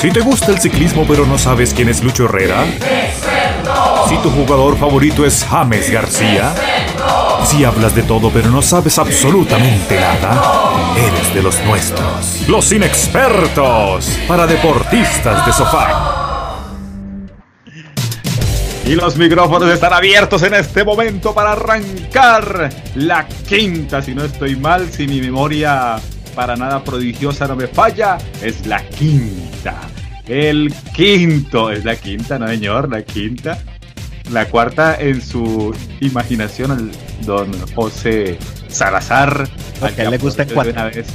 Si te gusta el ciclismo pero no sabes quién es Lucho Herrera. Si tu jugador favorito es James García. Si hablas de todo pero no sabes absolutamente nada, eres de los nuestros. Los inexpertos para deportistas de sofá. Y los micrófonos están abiertos en este momento para arrancar la quinta, si no estoy mal, si mi memoria para nada prodigiosa no me falla, es la quinta. El quinto, es la quinta, no señor, la quinta. La cuarta en su imaginación, el don José Salazar. A él le gusta en cuatro. Una vez.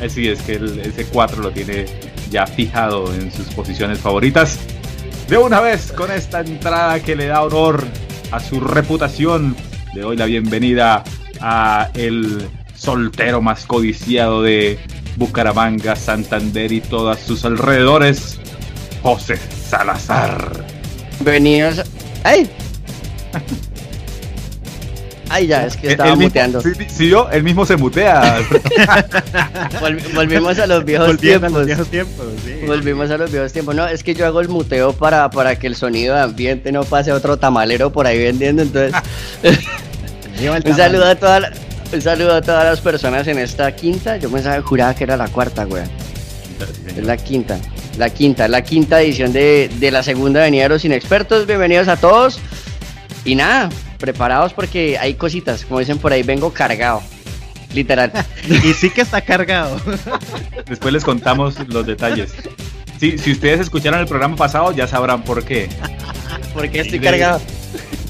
Eh, sí, es que ese cuatro lo tiene ya fijado en sus posiciones favoritas. De una vez, con esta entrada que le da honor a su reputación, le doy la bienvenida a el soltero más codiciado de Bucaramanga, Santander y todos sus alrededores, José Salazar. Bienvenidos. ¡Ay! Ay, ya, es que estaba muteando. sí, yo, él mismo se mutea. volvimos a los viejos tiempos. Volvimos a los viejos tiempos. No, es que yo hago el muteo para, para que el sonido de ambiente no pase a otro tamalero por ahí vendiendo. Entonces, un saludo a todas un saludo a todas las personas en esta quinta. Yo pensaba, juraba que era la cuarta, güey. Es la quinta. La quinta, la quinta edición de, de la segunda avenida de los inexpertos. Bienvenidos a todos. Y nada, preparados porque hay cositas, como dicen por ahí, vengo cargado. Literal. y sí que está cargado. Después les contamos los detalles. si ustedes escucharon el programa pasado, ya sabrán por qué. porque estoy cargado.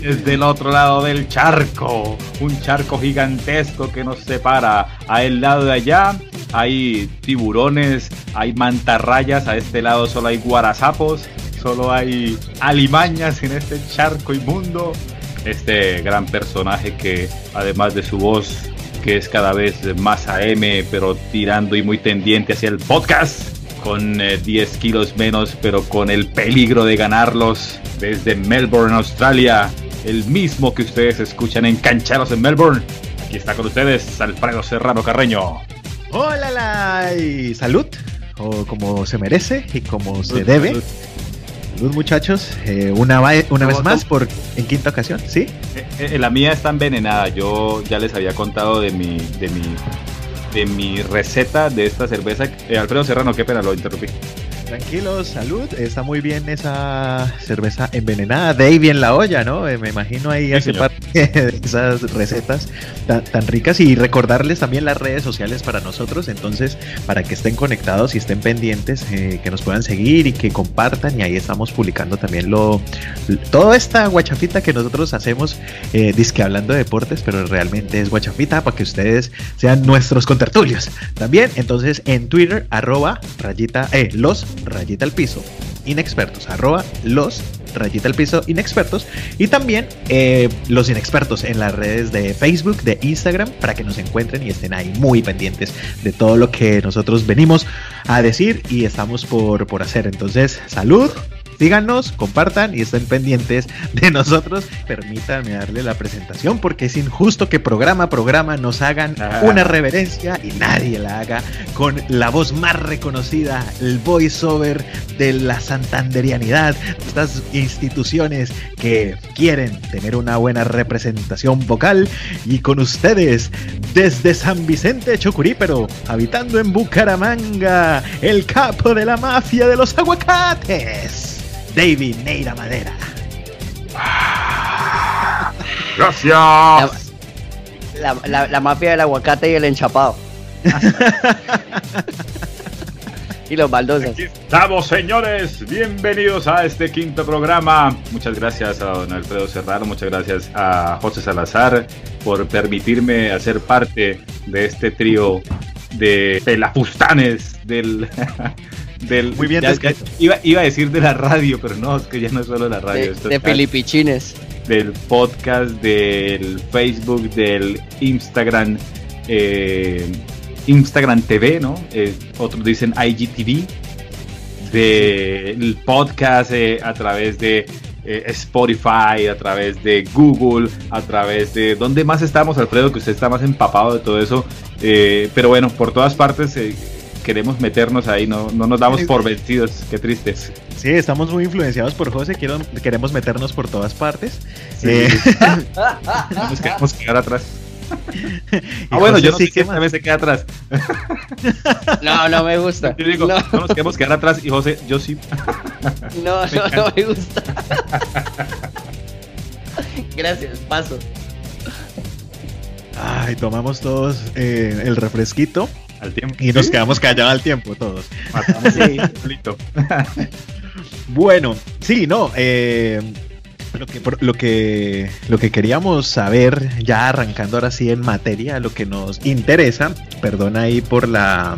Es del otro lado del charco, un charco gigantesco que nos separa. A el lado de allá hay tiburones, hay mantarrayas, a este lado solo hay guarazapos, solo hay alimañas en este charco inmundo este gran personaje que además de su voz que es cada vez más AM pero tirando y muy tendiente hacia el podcast con 10 eh, kilos menos pero con el peligro de ganarlos desde Melbourne, Australia el mismo que ustedes escuchan en Cancharos en Melbourne. Aquí está con ustedes Alfredo Serrano Carreño. Hola y salud o como se merece y como se debe. Salud. Muchachos, eh, una, una vez más por en quinta ocasión, ¿sí? Eh, eh, la mía está envenenada, yo ya les había contado de mi, de mi, de mi receta de esta cerveza. Alfredo Serrano, qué pena, lo interrumpí. Tranquilos, salud. Está muy bien esa cerveza envenenada. Davy en la olla, ¿no? Eh, me imagino ahí hace parte de esas recetas tan, ricas. Y recordarles también las redes sociales para nosotros. Entonces, para que estén conectados y estén pendientes, eh, que nos puedan seguir y que compartan. Y ahí estamos publicando también lo, toda esta guachafita que nosotros hacemos, eh, disque hablando de deportes, pero realmente es guachafita para que ustedes sean nuestros contertulios. También, entonces, en Twitter, arroba rayita, eh, los rayita al piso, inexpertos, arroba los rayita al piso inexpertos y también eh, los inexpertos en las redes de Facebook, de Instagram, para que nos encuentren y estén ahí muy pendientes de todo lo que nosotros venimos a decir y estamos por, por hacer. Entonces, salud, Síganos, compartan y estén pendientes de nosotros. Permítanme darle la presentación porque es injusto que programa a programa nos hagan ah. una reverencia y nadie la haga con la voz más reconocida, el voiceover de la santanderianidad, estas instituciones que quieren tener una buena representación vocal y con ustedes desde San Vicente Chocurípero, habitando en Bucaramanga, el capo de la mafia de los aguacates. David Neira Madera. Gracias. La, mafia del aguacate y el enchapado. y los baldosas. Aquí estamos, señores. Bienvenidos a este quinto programa. Muchas gracias a don Alfredo Serrano, muchas gracias a José Salazar por permitirme hacer parte de este trío de pelafustanes del Muy bien iba, iba, a decir de la radio, pero no, es que ya no es solo la radio. De, Filipichines. Del podcast, del Facebook, del Instagram, eh, Instagram TV, ¿no? Eh, otros dicen IGTV. Del podcast eh, a través de Spotify, a través de Google, a través de... ¿Dónde más estamos, Alfredo? Que usted está más empapado de todo eso. pero bueno, por todas partes queremos meternos ahí, no, no nos damos por vencidos, qué tristes. Sí, estamos muy influenciados por José, quiero, queremos meternos por todas partes. Sí. Eh, nos queremos quedar atrás. ah, bueno, yo no sé si también se queda atrás. no, no me gusta. Yo digo, no. no. nos queremos quedar atrás y José, yo sí. no, no, no me gusta. Gracias, paso. Ay, tomamos todos eh, el refresquito. Al tiempo. Y nos quedamos callados al tiempo todos. Sí. bueno, sí, no. Eh, lo que, lo, que, lo que queríamos saber, ya arrancando ahora sí en materia, lo que nos interesa, perdona ahí por la...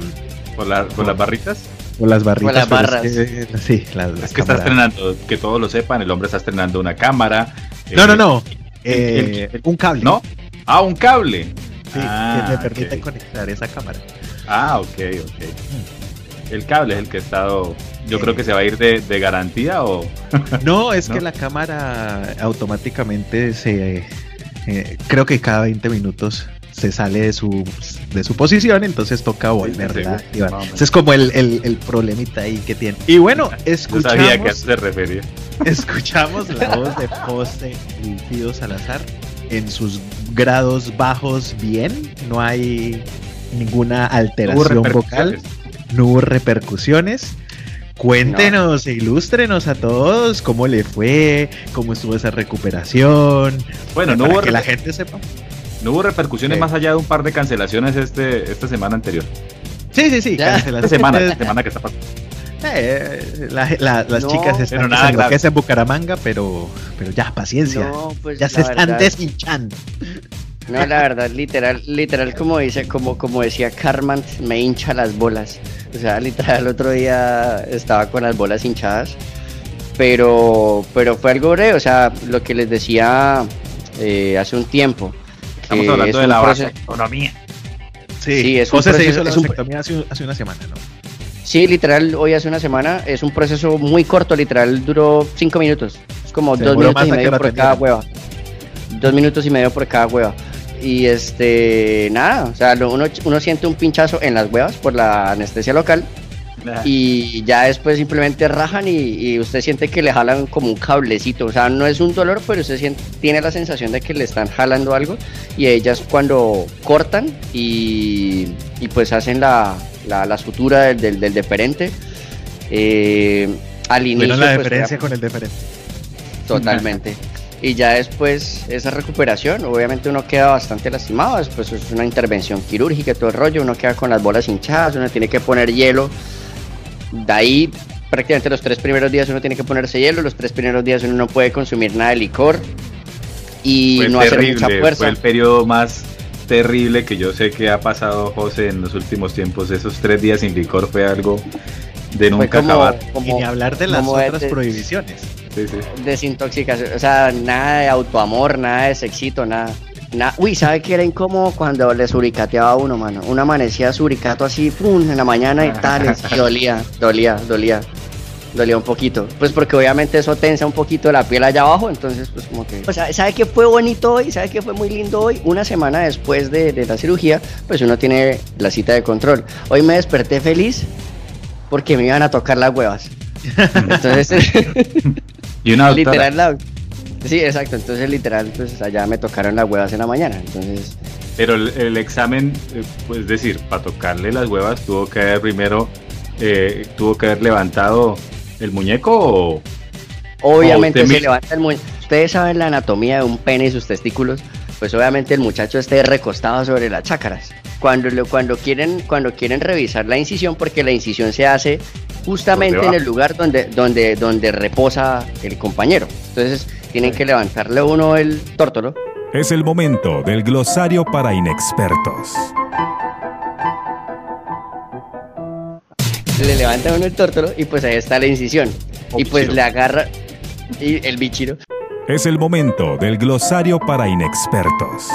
¿Por, la, por las barritas? Por las barritas. Por las barras. Es que, sí, las, es que está estrenando, que todos lo sepan, el hombre está estrenando una cámara. No, no, no. Eh, el, un cable. ¿No? Ah, un cable. Sí, ah, que me permite okay. conectar esa cámara. Ah, ok, ok. El cable es el que ha estado. Yo creo que se va a ir de, de garantía o. no, es ¿No? que la cámara automáticamente se. Eh, creo que cada 20 minutos se sale de su, de su posición, entonces toca volverla sí. Ese es como el, el, el, problemita ahí que tiene. Y bueno, escuchamos. Yo sabía que se refería. Escuchamos la voz de José Fido Salazar en sus grados bajos bien, no hay ninguna alteración no vocal, no hubo repercusiones. Cuéntenos, no. ilústrenos a todos cómo le fue, cómo estuvo esa recuperación. Bueno, no para hubo que la gente sepa. No hubo repercusiones sí. más allá de un par de cancelaciones este esta semana anterior. Sí, sí, sí. Esta semana, esta semana que está pasando. Eh, la, la, las no, chicas están nada, que en Bucaramanga, pero, pero ya, paciencia. No, pues ya se están verdad. deshinchando. No, la verdad, literal, literal, como dice, como, como decía Carman, me hincha las bolas. O sea, literal, el otro día estaba con las bolas hinchadas. Pero, pero fue algo breve, o sea, lo que les decía eh, hace un tiempo. Estamos hablando de la base economía. Sí, sí es un proceso, se hizo la hace una semana, ¿no? Sí, literal, hoy hace una semana. Es un proceso muy corto, literal, duró cinco minutos. Es como dos minutos y medio por cada hueva. Dos minutos y medio por cada hueva. Y este, nada, o sea, uno, uno siente un pinchazo en las huevas por la anestesia local. Nah. Y ya después simplemente rajan y, y, usted siente que le jalan como un cablecito. O sea, no es un dolor, pero usted siente, tiene la sensación de que le están jalando algo. Y ellas cuando cortan y, y pues hacen la, la, la sutura del, del, del deferente. Eh, al inicio. Bueno, la deferencia pues, con el deferente. Totalmente. y ya después esa recuperación, obviamente uno queda bastante lastimado, después es una intervención quirúrgica, todo el rollo, uno queda con las bolas hinchadas, uno tiene que poner hielo. De ahí prácticamente los tres primeros días uno tiene que ponerse hielo, los tres primeros días uno no puede consumir nada de licor y fue no terrible, hacer mucha fuerza. Fue el periodo más terrible que yo sé que ha pasado José en los últimos tiempos. Esos tres días sin licor fue algo de nunca como, acabar. Como, y ni hablar de las otras de, prohibiciones. Sí, sí. Desintoxicación, o sea, nada de autoamor, nada de sexito, nada. nada. Uy, ¿sabe qué era incómodo cuando le suricateaba a uno, mano? Una amanecía suricato así, pum, en la mañana y tal, y dolía, dolía, dolía dolía un poquito. Pues porque obviamente eso tensa un poquito la piel allá abajo, entonces pues como que... O sea, ¿sabe qué fue bonito hoy? ¿Sabe qué fue muy lindo hoy? Una semana después de, de, la cirugía, pues uno tiene la cita de control. Hoy me desperté feliz porque me iban a tocar las huevas. Entonces... y una literal la... Sí, exacto. Entonces literal, pues allá me tocaron las huevas en la mañana. Entonces... Pero el, el examen, pues es decir, para tocarle las huevas tuvo que haber primero, eh, tuvo que haber levantado el muñeco o obviamente o se levanta el muñeco ustedes saben la anatomía de un pene y sus testículos pues obviamente el muchacho esté recostado sobre las chácaras cuando cuando quieren cuando quieren revisar la incisión porque la incisión se hace justamente en el lugar donde donde donde reposa el compañero entonces tienen que levantarle uno el tórtolo es el momento del glosario para inexpertos le levanta uno el tórtolo y pues ahí está la incisión. O y pues bichiro. le agarra y el bichiro. Es el momento del glosario para inexpertos.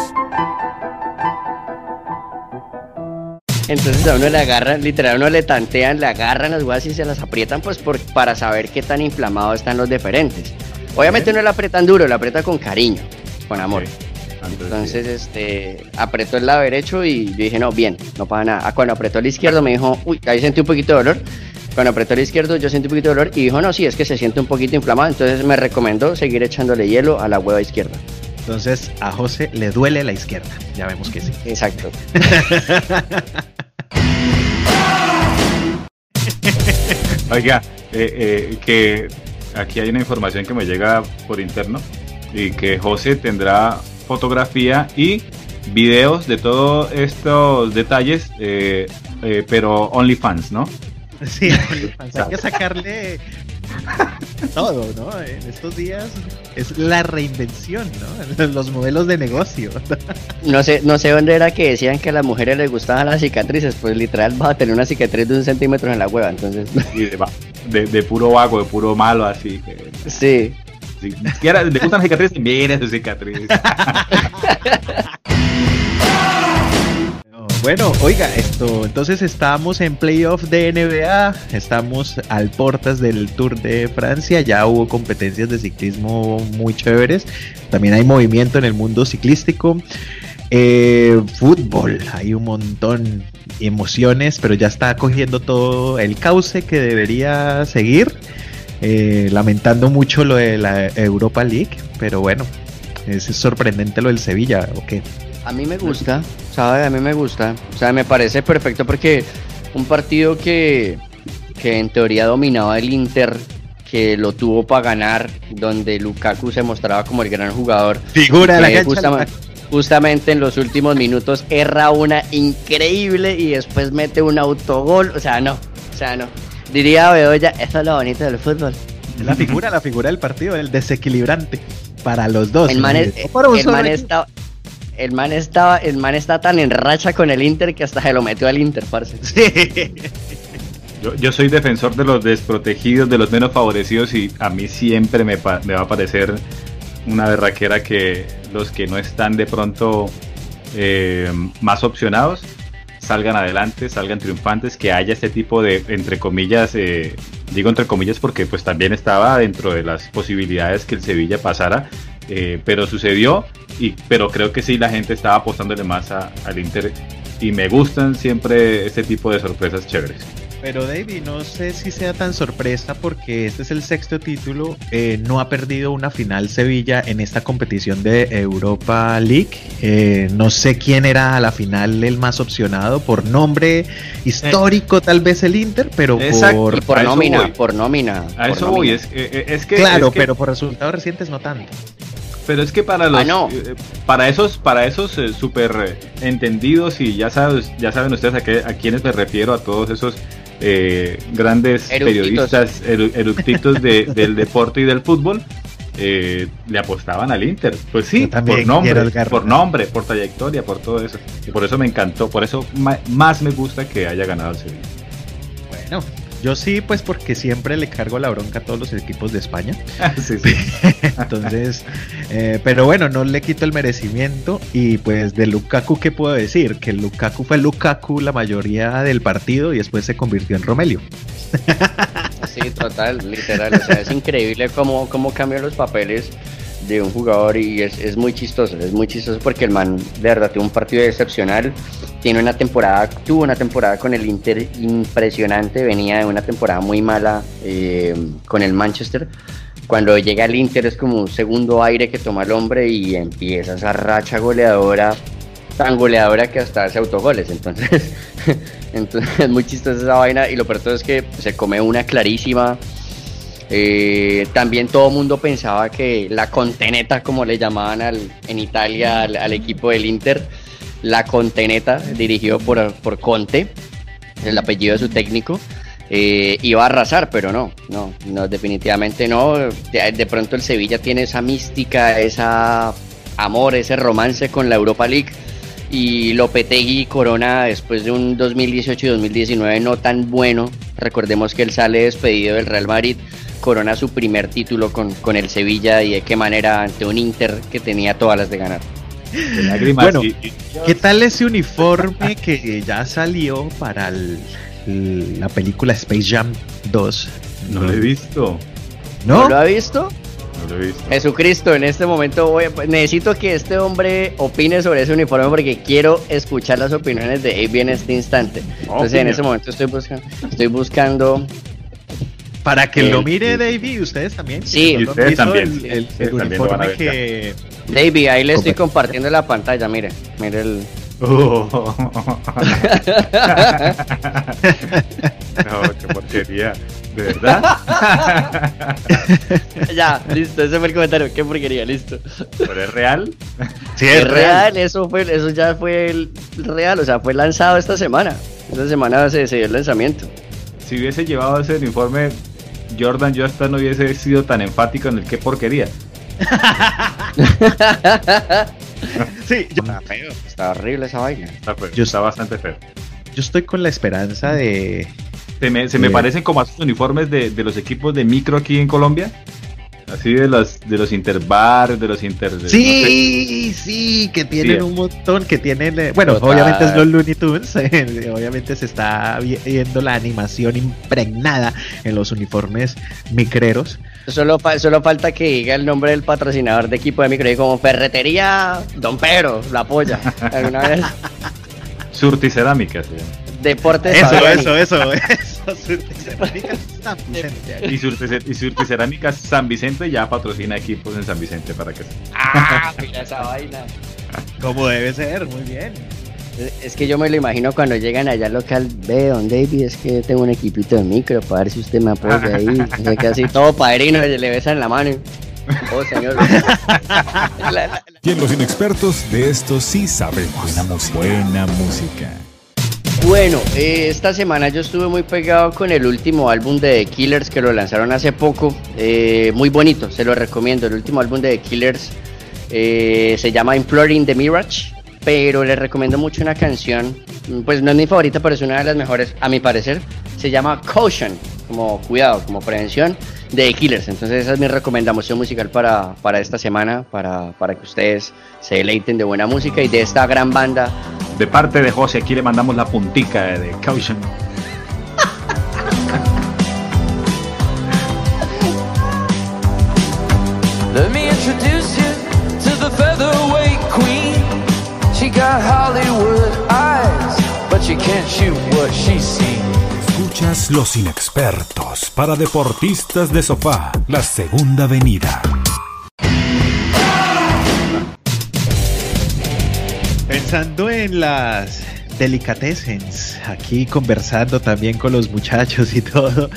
Entonces a uno le agarran, literal, a uno le tantean, le agarran las huevas y se las aprietan pues por, para saber qué tan inflamados están los deferentes. Obviamente no le aprietan duro, le aprieta con cariño, con amor. Entonces, este, apretó el lado derecho y yo dije, no, bien, no pasa nada. Ah, cuando apretó el izquierdo me dijo, uy, ahí sentí un poquito de dolor. Cuando apretó el izquierdo yo sentí un poquito de dolor y dijo, no, sí, es que se siente un poquito inflamado. Entonces me recomendó seguir echándole hielo a la hueva izquierda. Entonces a José le duele la izquierda. Ya vemos que sí. Exacto. Oiga, eh, eh, que aquí hay una información que me llega por interno y que José tendrá fotografía y videos de todos estos detalles, eh, pero OnlyFans, ¿no? Sí, hay que sacarle todo, ¿no? En estos días es la reinvención, ¿no? Los modelos de negocio. No sé, no sé dónde era que decían que a las mujeres les gustaban las cicatrices, pues literal va a tener una cicatriz de un centímetro en la hueva, entonces. de, puro vago, de puro malo, así que. Sí. Si quiera, le gustan las cicatrices, viene su cicatriz. Bueno, oiga, esto, entonces estamos en playoff de NBA, estamos al portas del Tour de Francia, ya hubo competencias de ciclismo muy chéveres, también hay movimiento en el mundo ciclístico. Eh, fútbol, hay un montón de emociones, pero ya está cogiendo todo el cauce que debería seguir. Eh, lamentando mucho lo de la Europa League, pero bueno, es sorprendente lo del Sevilla, ¿o qué? A mí me gusta, ¿sabe? A mí me gusta. O sea, me parece perfecto porque un partido que, que en teoría dominaba el Inter, que lo tuvo para ganar, donde Lukaku se mostraba como el gran jugador. Figura de la cancha. Justamente, justamente en los últimos minutos erra una increíble y después mete un autogol. O sea, no. O sea, no. Diría Bedoya, eso es lo bonito del fútbol. La figura, la figura del partido, el desequilibrante para los dos. El man, el man está, el man estaba, el man está tan en racha con el Inter que hasta se lo metió al Inter, parce. Yo, soy defensor de los desprotegidos, de los menos favorecidos y a mí siempre me, va a parecer una berraquera que los que no están de pronto eh, más opcionados salgan adelante, salgan triunfantes, que haya este tipo de, entre comillas, eh, digo entre comillas porque pues también estaba dentro de las posibilidades que el Sevilla pasara, eh, pero sucedió, y, pero creo que sí la gente estaba apostándole más al Inter y me gustan siempre este tipo de sorpresas chéveres. Pero David, no sé si sea tan sorpresa porque este es el sexto título. Eh, no ha perdido una final Sevilla en esta competición de Europa League. Eh, no sé quién era a la final el más opcionado por nombre histórico, tal vez el Inter, pero por, por nómina, por nómina. A eso voy, es, que. Claro, pero por resultados recientes no tanto. Pero es que para los ah, eh, para esos para esos eh, super eh, entendidos y ya sabes ya saben ustedes a, qué, a quiénes me refiero a todos esos grandes periodistas eructitos del deporte y del fútbol le apostaban al Inter. Pues sí, por nombre, por nombre, por trayectoria, por todo eso. Y por eso me encantó, por eso más me gusta que haya ganado el Sevilla. Bueno, yo sí, pues porque siempre le cargo la bronca a todos los equipos de España. sí, sí. Entonces, eh, pero bueno, no le quito el merecimiento. Y pues de Lukaku, ¿qué puedo decir? Que Lukaku fue Lukaku la mayoría del partido y después se convirtió en Romelio. Sí, total, literal. O sea, es increíble cómo, cómo cambian los papeles de un jugador y es, es, muy chistoso, es muy chistoso porque el man de verdad tuvo un partido excepcional, tiene una temporada, tuvo una temporada con el Inter impresionante, venía de una temporada muy mala eh, con el Manchester. Cuando llega al Inter es como un segundo aire que toma el hombre y empieza esa racha goleadora, tan goleadora que hasta hace autogoles. Entonces, entonces es muy chistosa esa vaina y lo peor es que se come una clarísima eh, también todo el mundo pensaba que la conteneta, como le llamaban al, en Italia al, equipo del Inter, la conteneta, dirigido por, por Conte, el apellido de su técnico, eh, iba a arrasar, pero no, no, no definitivamente no. De, pronto el Sevilla tiene esa mística, esa amor, ese romance con la Europa League. Y Lopetegui Corona, después de un 2018 y 2019 no tan bueno, recordemos que él sale despedido del Real Madrid corona su primer título con, con el Sevilla y de qué manera ante un Inter que tenía todas las de ganar. bueno, ¿qué tal ese uniforme que ya salió para la película Space Jam 2? No lo he visto. ¿No? lo ha visto? Jesucristo, en este momento voy necesito que este hombre opine sobre ese uniforme porque quiero escuchar las opiniones de Avi en este instante. Entonces en ese momento estoy buscando, estoy buscando para que lo mire Davey, ustedes también. Sí, ustedes también. El, uniforme que. Davey, ahí le estoy compartiendo la pantalla, mire, mire el. no, qué porquería. ¿De verdad? ya, listo, ese fue el comentario. Qué porquería, listo. ¿Pero es real? Sí, es, real. Eso, fue, eso ya fue el real, o sea, fue lanzado esta semana. Esta semana se, se dio el lanzamiento. Si hubiese llevado ese uniforme Jordan yo hasta no hubiese sido tan enfático en el qué porquería. sí, está feo, está horrible esa vaina. Está, yo, está bastante feo. Yo estoy con la esperanza de. Se me, se me parecen como a esos uniformes de, de los equipos de micro aquí en Colombia. Así de los de los interbar, de los inter. sí, sí, que tienen un montón, que tienen. Eh, bueno, obviamente es los Looney Tunes. obviamente se está viendo la animación impregnada en los uniformes micreros. Solo, solo falta que diga el nombre del patrocinador de equipo de micro, como Ferretería Don Pedro, la polla. ¿Alguna vez? Surticerámica, sí. Deportes Eso, eso, eso, eso. y, Surticerámica San Vicente ya patrocina equipos en San Vicente para que Ah, mira esa vaina. Como debe ser, muy bien. Es que yo me lo imagino cuando llegan allá al local, ve, don David, es que tengo un equipito de micro para ver si usted me apoya ahí. casi todo padrino, le besan la mano. Oh, señor. y en los inexpertos de esto sí sabemos. Buena música. Buena música. Bueno, eh, esta semana yo estuve muy pegado con el último álbum de The Killers que lo lanzaron hace poco. Eh, muy bonito, se lo recomiendo. El último álbum de The Killers eh, se llama Imploring the Mirage, pero les recomiendo mucho una canción, pues no es mi favorita, pero es una de las mejores a mi parecer. Se llama Caution, como cuidado, como prevención de The Killers. Entonces esa es mi recomendación musical para, para esta semana, para, para que ustedes se deleiten de buena música y de esta gran banda de parte de José, aquí le mandamos la puntica de Caution. Let me introduce you to the featherweight queen. She got Hollywood eyes, but she can't shoot what she's seen. Escuchas Los Inexpertos para Deportistas de Sofá, la segunda venida. Pensando en las delicatessens, aquí conversando también con los muchachos y todo.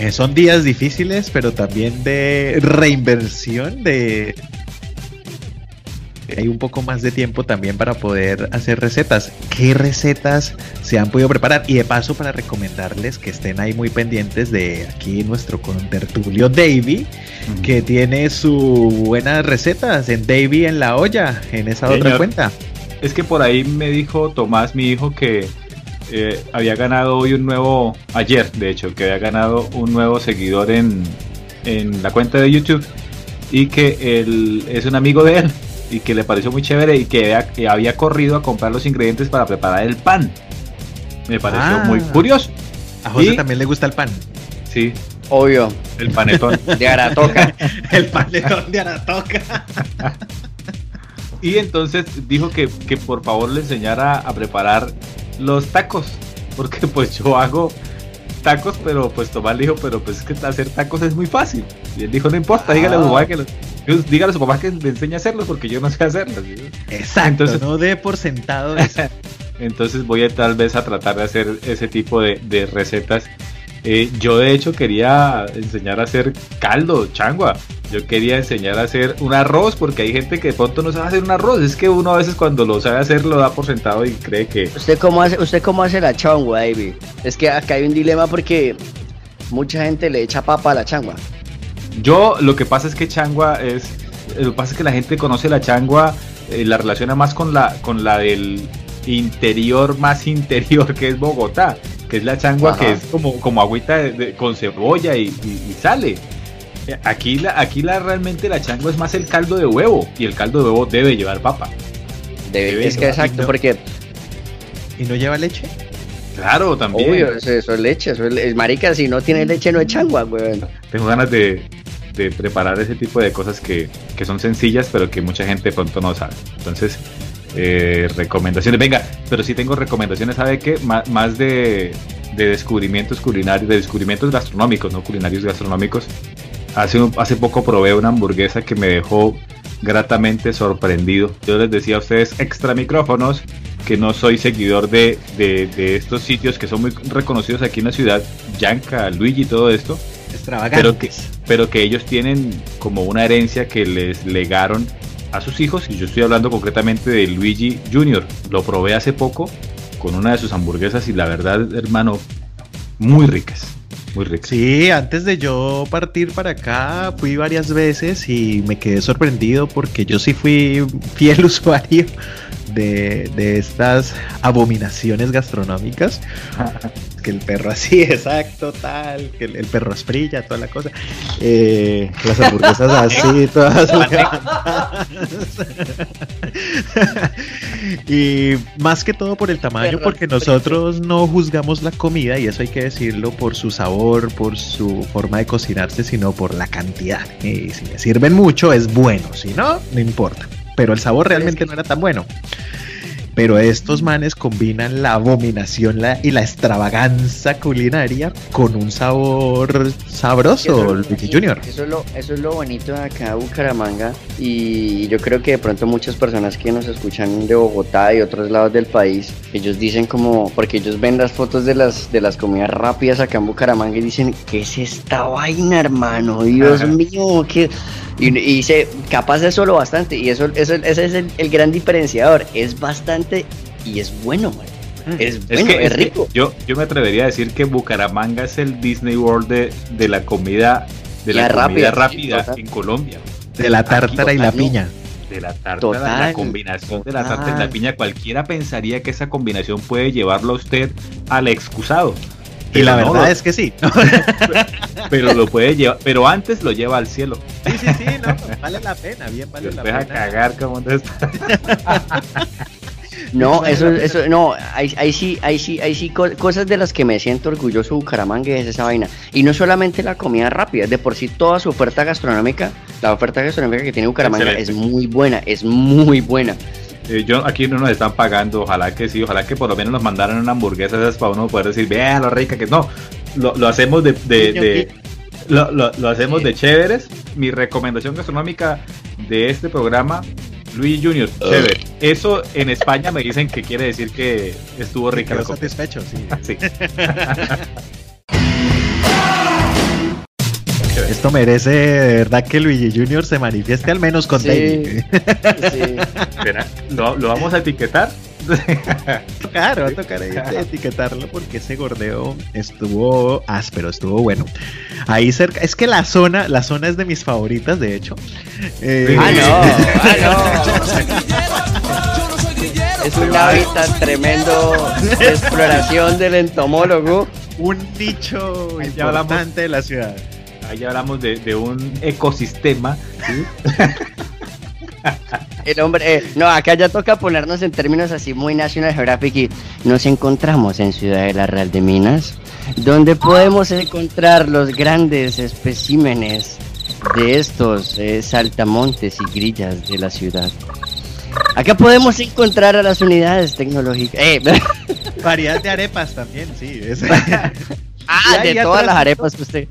Eh, son días difíciles, pero también de reinversión, de hay un poco más de tiempo también para poder hacer recetas. ¿Qué recetas se han podido preparar? Y de paso para recomendarles que estén ahí muy pendientes de aquí nuestro contertulio Davy, que tiene sus buenas recetas en Davy en la olla, en esa otra cuenta. Es que por ahí me dijo Tomás, mi hijo, que eh, había ganado hoy un nuevo, ayer de hecho, que había ganado un nuevo seguidor en, en la cuenta de YouTube y que él es un amigo de él y que le pareció muy chévere y que había, corrido a comprar los ingredientes para preparar el pan. Me pareció ah. muy curioso. A José también le gusta el pan. Sí. Obvio. El panetón. de Aratoca. el panetón de Aratoca. y entonces dijo que, que por favor le enseñara a preparar los tacos. Porque pues yo hago tacos, pero pues Tomás le dijo, pero pues es que hacer tacos es muy fácil. Y él dijo, no importa, dígale a su papá que los, dígale a su papá que le enseñe a hacerlos porque yo no sé hacerlos. Exacto, Entonces, no dé por sentado eso. Entonces voy a tal vez a tratar de hacer ese tipo de, de recetas eh, yo de hecho quería enseñar a hacer caldo, changua. Yo quería enseñar a hacer un arroz porque hay gente que de pronto no sabe hacer un arroz. Es que uno a veces cuando lo sabe hacer lo da por sentado y cree que... ¿Usted cómo hace, usted cómo hace la changua, David? Es que acá hay un dilema porque mucha gente le echa papa a la changua. Yo lo que pasa es que changua es... Lo que pasa es que la gente conoce la changua, eh, la relaciona más con la, con la del interior más interior que es Bogotá que es la changua que es como, como agüita con cebolla y, sale. Aquí, la, aquí la, realmente la changua es más el caldo de huevo y el caldo de huevo debe llevar papa. Debe, es que exacto, porque... ¿Y no lleva leche? Claro, también. Obvio, eso, es leche, eso es, marica, si no tiene leche no es changua, weón. Tengo ganas de, de, preparar ese tipo de cosas que, que, son sencillas, pero que mucha gente pronto no sabe. Entonces, eh, recomendaciones. Venga, pero sí tengo recomendaciones, ¿sabe qué? más de, de descubrimientos culinarios, de descubrimientos gastronómicos, no culinarios gastronómicos. Hace, hace poco probé una hamburguesa que me dejó gratamente sorprendido. Yo les decía a ustedes extra micrófonos que no soy seguidor de, de, estos sitios que son muy reconocidos aquí en la ciudad, Yanka, Luigi y todo esto. Pero que, pero que ellos tienen como una herencia que les legaron a sus hijos y yo estoy hablando concretamente de Luigi Jr. Lo probé hace poco con una de sus hamburguesas y la verdad, hermano, muy ricas. Muy ricas. Sí, antes de yo partir para acá fui varias veces y me quedé sorprendido porque yo sí fui fiel usuario de, de estas abominaciones gastronómicas. que el perro así, exacto, tal, que el, perro esprilla, toda la cosa. Eh, las hamburguesas así, todas y más que todo por el tamaño, porque nosotros no juzgamos la comida, y eso hay que decirlo, por su sabor, por su forma de cocinarse, sino por la cantidad. Y si me sirven mucho, es bueno, si no, no importa. Pero el sabor realmente no era tan bueno. Pero estos manes combinan la abominación y la extravaganza culinaria con un sabor sabroso, Luigi Junior. Eso es, lo, eso es lo bonito de acá Bucaramanga. Y yo creo que de pronto muchas personas que nos escuchan de Bogotá y otros lados del país, ellos dicen como, porque ellos ven las fotos de las, de las comidas rápidas acá en Bucaramanga y dicen, ¿qué es esta vaina, hermano? Dios mío, ¿qué? Y, y se, capaz de solo bastante. Y eso, eso ese es el, gran diferenciador. Es bastante y es bueno, mm. Es bueno, es, rico. yo, yo me atrevería a decir que Bucaramanga es el Disney World de, de la comida de la, comida rápida, en Colombia. De la tártara y la piña. De la tártara, la combinación de la tártara y la piña. Cualquiera pensaría que esa combinación puede llevarlo a usted al excusado. Y la verdad es que sí. pero lo puede llevar, pero antes lo lleva al cielo. Sí, sí, sí, no, vale la pena, bien vale la pena. Deja cagar como está. No, eso, eso, no, ahí, ahí sí, ahí sí, ahí sí, cosas de las que me siento orgulloso Bucaramanga es esa vaina. Y no solamente la comida rápida, de por sí toda su oferta gastronómica, la oferta gastronómica que tiene Bucaramanga es muy buena, es muy buena. Eh, yo aquí no nos están pagando, ojalá que sí, ojalá que por lo menos nos mandaran una hamburguesa esas para uno poder decir, vean lo rica que no, lo, hacemos de, de, lo, lo, hacemos de chéveres. Mi recomendación gastronómica de este programa, Luis Junior, chévere. Eso en España me dicen que quiere decir que estuvo rica. satisfecho, sí. Esto merece de verdad que Luigi Junior se manifieste al menos con sí, ¿Lo, vamos a etiquetar? claro, va a tocar etiquetarlo porque ese gordeo estuvo áspero, estuvo bueno. Ahí cerca, es que la zona, la zona es de mis favoritas, de hecho. Eh, ah, no, ah, no. Es un hábitat tremendo de exploración del entomólogo. Un nicho importante de la ciudad ahí hablamos de, un ecosistema. El hombre, eh, no, acá ya toca ponernos en términos así muy National Geographic y nos encontramos en Ciudad de la Real de Minas, donde podemos encontrar los grandes especímenes de estos eh, saltamontes y grillas de la ciudad. Acá podemos encontrar a las unidades tecnológicas. Eh. Variedad de arepas también, sí. ah, de todas las arepas que usted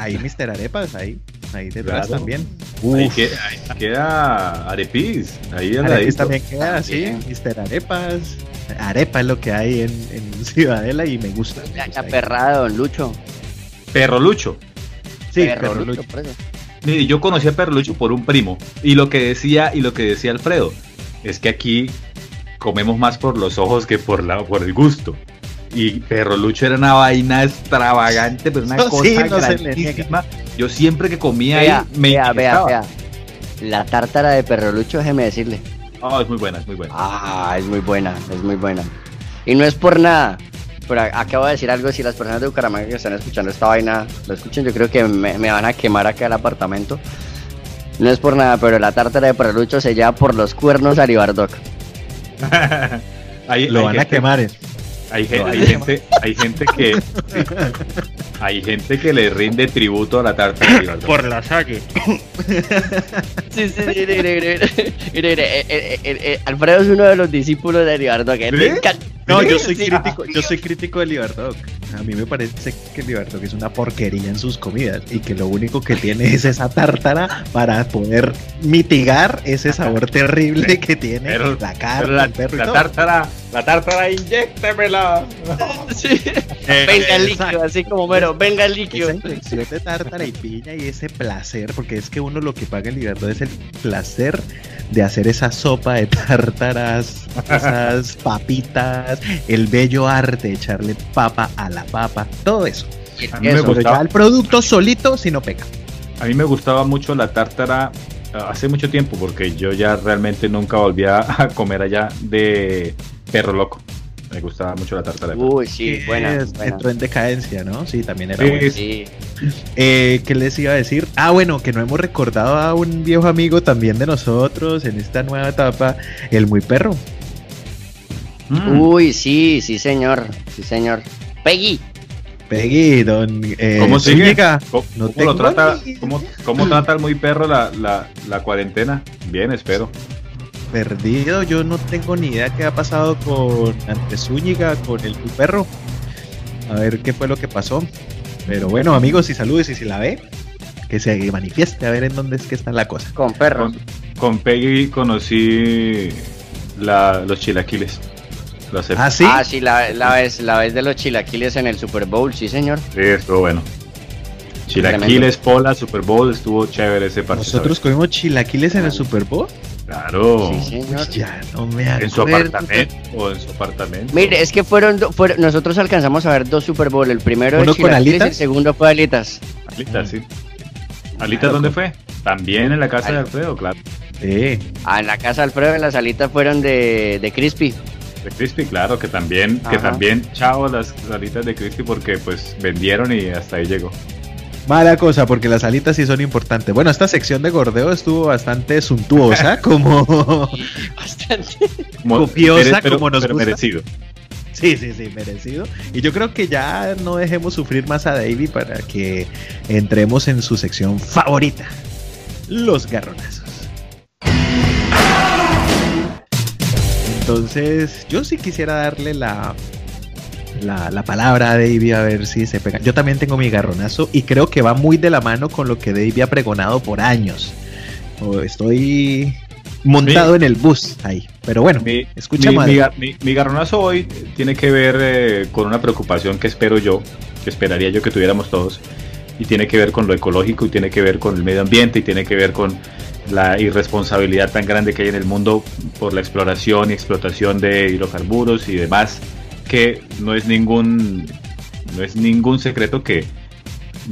ahí Mr. Arepas, ahí, ahí detrás también. Ahí, queda, ahí queda Arepis, ahí Arepis también queda, sí, Mr. Arepas. Arepa es lo que hay en, en Ciudadela y me gusta. La perrada, don Lucho. Perro Lucho. Sí, Perro, Lucho. Mire, yo conocí a Perro Lucho por un primo y lo que decía y lo que decía Alfredo es que aquí comemos más por los ojos que por la por el gusto. Y Perro Lucho era una vaina extravagante, pero una cosa grandísima. Yo siempre que comía ahí me vea, vea, vea. La tártara de Perro Lucho, déjeme decirle. Ah, es muy buena, es muy buena. Ah, es muy buena, es muy buena. Y no es por nada, pero acabo de decir algo, si las personas de Bucaramanga que están escuchando esta vaina lo escuchan, yo creo que me, van a quemar acá el apartamento. No es por nada, pero la tártara de Perro Lucho se lleva por los cuernos a Libardoc. ahí, lo van a quemar. Hay, gente, hay gente que. hay gente que le rinde tributo a la tártara Por la salle. sí, sí, Alfredo es uno de los discípulos de Libardo que No, yo soy crítico, yo soy crítico de Libardo. A mí me parece que Libardo es una porquería en sus comidas y que lo único que tiene es esa tártara para poder mitigar ese sabor terrible que tiene la carne, la, la tártara, la tártara, inyéctemela. Sí. Eh, venga el líquido, así como mero, venga el líquido. Esa infección de tártara y piña y ese placer, porque es que uno lo que paga en libertad es el placer de hacer esa sopa de tártaras, esas papitas, el bello arte de echarle papa a la papa, todo eso. A mí me gustaba el producto solito si no pega. A mí me gustaba mucho la tártara ah, hace mucho tiempo porque yo ya realmente nunca volví a comer allá de perro loco. Me gustaba mucho la tarta de Uy, sí, buena, Entró en decadencia, ¿no? Sí, también era bueno. Sí. Eh, ¿Qué les iba a decir? Ah, bueno, que no hemos recordado a un viejo amigo también de nosotros en esta nueva etapa, el muy perro. Mm. Uy, sí, sí, señor. Sí, señor. Peggy. Peggy, don. Eh, ¿Cómo sigue? ¿Cómo, lo trata, cómo, cómo, trata el muy perro la, la, la cuarentena? Bien, espero perdido. Yo no tengo ni idea qué ha pasado con Zúñiga, con el perro. A ver qué fue lo que pasó. Pero bueno, amigos, y saludos y si la ve, que se manifieste a ver en dónde es que está la cosa. Con perro. Con, Peggy conocí los chilaquiles. Ah, sí. Ah, sí, la, la, vez, la vez de los chilaquiles en el Super Bowl, sí, señor. Sí, estuvo bueno. Chilaquiles, Pola, Super Bowl, estuvo chévere ese partido. ¿Nosotros comimos chilaquiles en el Super Bowl? Claro. Sí, señor. Ya no me acuerdo. En su apartamento o en su apartamento. Mire, es que fueron, fueron nosotros alcanzamos a ver dos Super Bowl. El primero de Chilaquiles y el segundo fue Alitas. Alitas, sí. ¿Alitas dónde fue? También en la casa de Alfredo, claro. Sí. Ah, en la casa de Alfredo, en las alitas fueron de, de Crispy. De Crispy, claro, que también, que también, chao, las alitas de Crispy porque pues vendieron y hasta ahí llegó. Mala cosa, porque las alitas sí son importantes. Bueno, esta sección de gordeo estuvo bastante suntuosa, como. bastante. copiosa, como nos pero merecido. Sí, sí, sí, merecido. Y yo creo que ya no dejemos sufrir más a David para que entremos en su sección favorita: los garronazos. Entonces, yo sí quisiera darle la la, palabra a Davey a ver si se pega. Yo también tengo mi garronazo y creo que va muy de la mano con lo que Davey ha pregonado por años. Estoy montado en el bus ahí. Pero bueno, mi, escucha mi, mi, garronazo hoy tiene que ver eh, con una preocupación que espero yo, que esperaría yo que tuviéramos todos, y tiene que ver con lo ecológico, y tiene que ver con el medio ambiente, y tiene que ver con la irresponsabilidad tan grande que hay en el mundo por la exploración y explotación de hidrocarburos y demás que no es ningún no es ningún secreto que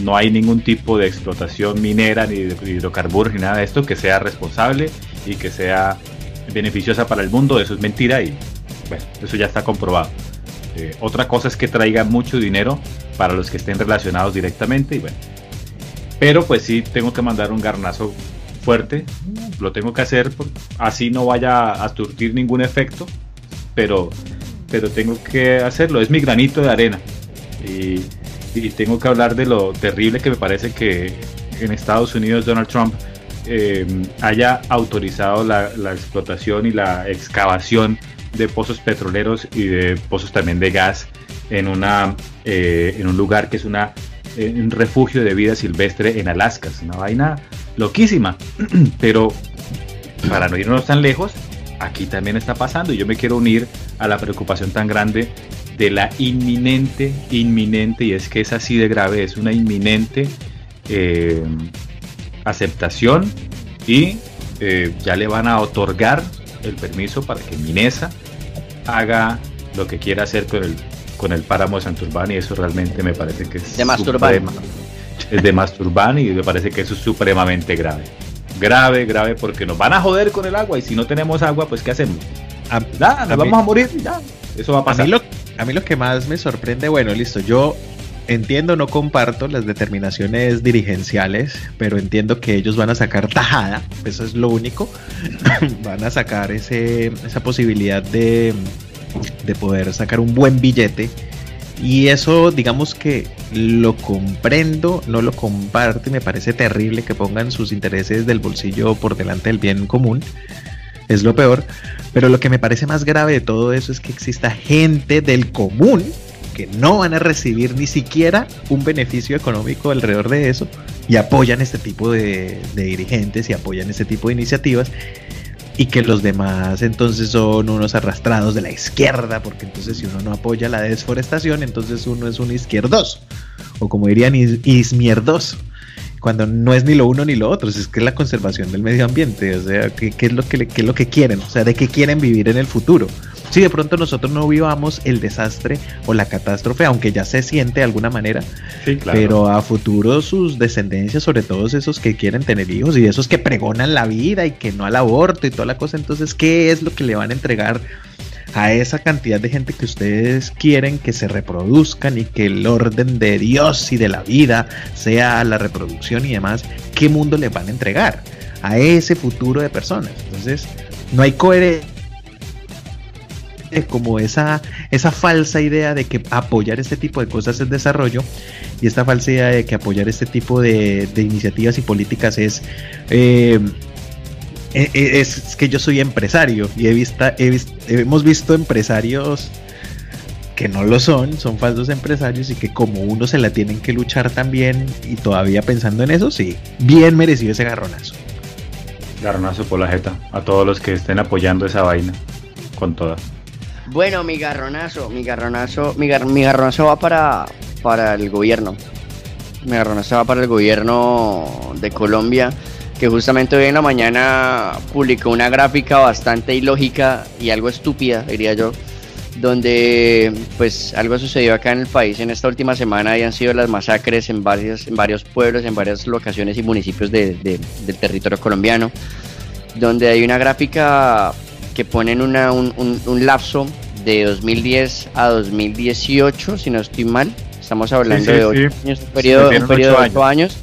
no hay ningún tipo de explotación minera ni de hidrocarburos ni nada de esto que sea responsable y que sea beneficiosa para el mundo, eso es mentira y bueno, eso ya está comprobado. Eh, otra cosa es que traiga mucho dinero para los que estén relacionados directamente y bueno. Pero pues sí tengo que mandar un garnazo fuerte, lo tengo que hacer, así no vaya a surtir ningún efecto, pero pero tengo que hacerlo, es mi granito de arena. Y, tengo que hablar de lo terrible que me parece que en Estados Unidos Donald Trump eh, haya autorizado la, explotación y la excavación de pozos petroleros y de pozos también de gas en, una, eh, en un lugar que es una, eh, un refugio de vida silvestre en Alaska. Es una vaina loquísima. Pero para no irnos tan lejos, aquí también está pasando y yo me quiero unir a la preocupación tan grande de la inminente, inminente, y es que es así de grave, es una inminente eh, aceptación y eh, ya le van a otorgar el permiso para que Minesa haga lo que quiera hacer con el, con el páramo de Santurbán y eso realmente me parece que es de Masturbán. De Masturbán y me parece que eso es supremamente grave grave, grave, porque nos van a joder con el agua y si no tenemos agua, pues ¿qué hacemos? A, nos vamos a morir ya. Eso va a pasar. A mí, lo, que más me sorprende, bueno, listo, yo entiendo, no comparto las determinaciones dirigenciales, pero entiendo que ellos van a sacar tajada, eso es lo único, van a sacar ese, esa posibilidad de, de poder sacar un buen billete Y eso, digamos que lo comprendo, no lo comparto y me parece terrible que pongan sus intereses del bolsillo por delante del bien común. Es lo peor. Pero lo que me parece más grave de todo eso es que exista gente del común que no van a recibir ni siquiera un beneficio económico alrededor de eso y apoyan este tipo de, dirigentes y apoyan este tipo de iniciativas y que los demás entonces son unos arrastrados de la izquierda, porque entonces si uno no apoya la desforestación, entonces uno es un izquierdoso, o como dirían ismierdoso, cuando no es ni lo uno ni lo otro, es que es la conservación del medio ambiente, o sea, ¿qué, es lo que, qué es lo que quieren? O sea, ¿de qué quieren vivir en el futuro? Si de pronto nosotros no vivamos el desastre o la catástrofe, aunque ya se siente de alguna manera, pero a futuro sus descendencias, sobre todo esos que quieren tener hijos y esos que pregonan la vida y que no al aborto y toda la cosa, entonces, ¿qué es lo que le van a entregar? a esa cantidad de gente que ustedes quieren que se reproduzcan y que el orden de Dios y de la vida sea la reproducción y demás, ¿qué mundo le van a entregar a ese futuro de personas? Entonces, no hay coherencia como esa, esa falsa idea de que apoyar este tipo de cosas es desarrollo y esta falsa idea de que apoyar este tipo de, iniciativas y políticas es, eh, e, e, es, que yo soy empresario y he visto, hemos visto empresarios que no lo son, son falsos empresarios y que como uno se la tienen que luchar también y todavía pensando en eso, sí, bien merecido ese garronazo. Garronazo por la jeta a todos los que estén apoyando esa vaina con todas. Bueno, mi garronazo, mi garronazo, mi, garronazo va para, para el gobierno. Mi garronazo va para el gobierno de Colombia, que justamente hoy en la mañana publicó una gráfica bastante ilógica y algo estúpida, diría yo, donde pues algo sucedió acá en el país en esta última semana y han sido las masacres en varios, en varios pueblos, en varias locaciones y municipios del territorio colombiano, donde hay una gráfica que ponen una, un, un, lapso de 2010 a 2018, si no estoy mal. Estamos hablando de 8 años, un periodo, un periodo de 8 años.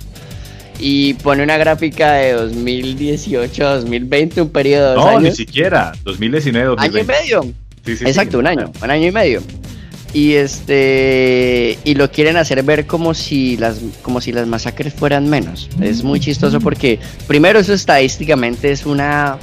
Y pone una gráfica de 2018 a 2020, un periodo de 2 años. No, ni siquiera, 2019 2020. Año y medio. Exacto, un año, un año y medio. Y este y lo quieren hacer ver como si las como si las masacres fueran menos. Es muy chistoso porque primero eso estadísticamente es una